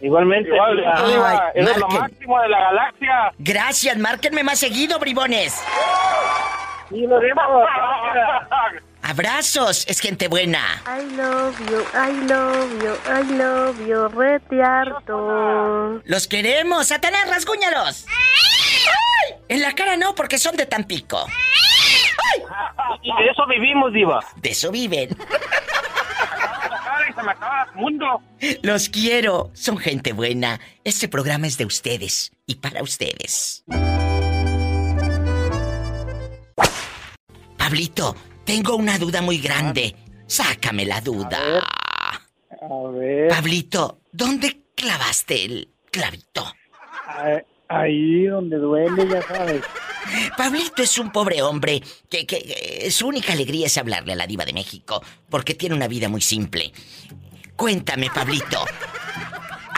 Igualmente. Igual. Ay, eres lo máximo de la galaxia. Gracias, márquenme más seguido, bribones. Sí, lo haremos. Abrazos, es gente buena. I love you, I love you, I love you, retiarto. Los queremos, Satanás, rasguñalos. ¡Ay! En la cara no, porque son de Tampico. Y de eso vivimos, Diva. De eso viven. Ay, se me acaba el mundo. Los quiero, son gente buena. Este programa es de ustedes y para ustedes. Pablito, tengo una duda muy grande. Sácame la duda. A ver. Pablito, ¿dónde clavaste el clavito? Ahí, donde duele, ya sabes. Pablito es un pobre hombre que, que, eh, su única alegría es hablarle a la diva de México porque tiene una vida muy simple. Cuéntame, Pablito.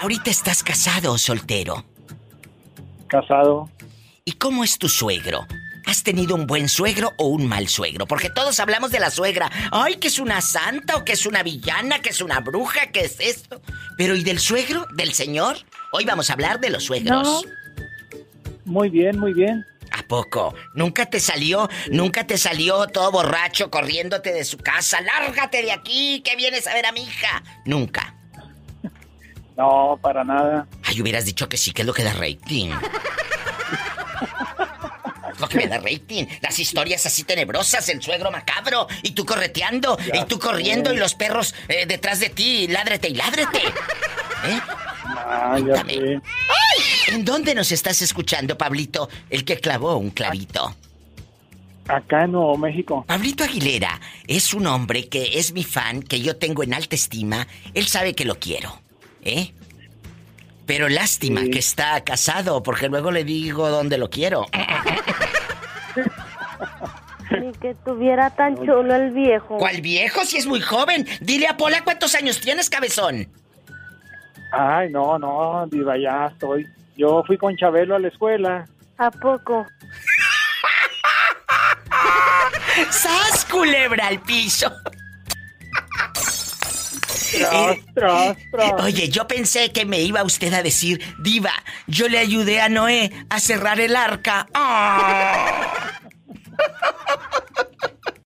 ¿Ahorita estás casado o soltero? Casado. ¿Y cómo es tu suegro? ¿Has tenido un buen suegro o un mal suegro? Porque todos hablamos de la suegra. Ay, que es una santa o que es una villana, que es una bruja, que es esto. Pero ¿y del suegro? ¿Del señor? Hoy vamos a hablar de los suegros. Muy bien, muy bien. ¿A poco? ¿Nunca te salió, nunca te salió todo borracho corriéndote de su casa? ¡Lárgate de aquí! que vienes a ver a mi hija? Nunca. No, para nada. Ay, hubieras dicho que sí, que es lo que da rating. lo que me da rating. Las historias así tenebrosas, el suegro macabro, y tú correteando, y tú corriendo, y los perros eh, detrás de ti, ládrete y ládrete. ¿Eh? Ah, ya sé. ¡Ay! ¿En dónde nos estás escuchando, Pablito? El que clavó un clavito. Acá en Nuevo México. Pablito Aguilera es un hombre que es mi fan, que yo tengo en alta estima. Él sabe que lo quiero, ¿eh? Pero lástima Sí. que está casado, porque luego le digo dónde lo quiero. Ni que tuviera tan chulo el viejo. ¿Cuál viejo si es muy joven? Dile a Pola cuántos años tienes, cabezón. Ay, no, no, diva, ya estoy. Yo fui con Chabelo a la escuela. ¿A poco? ¡Sas, culebra al piso! Oye, yo pensé que me iba usted a decir, Diva, yo le ayudé a Noé a cerrar el arca. ¡Ah!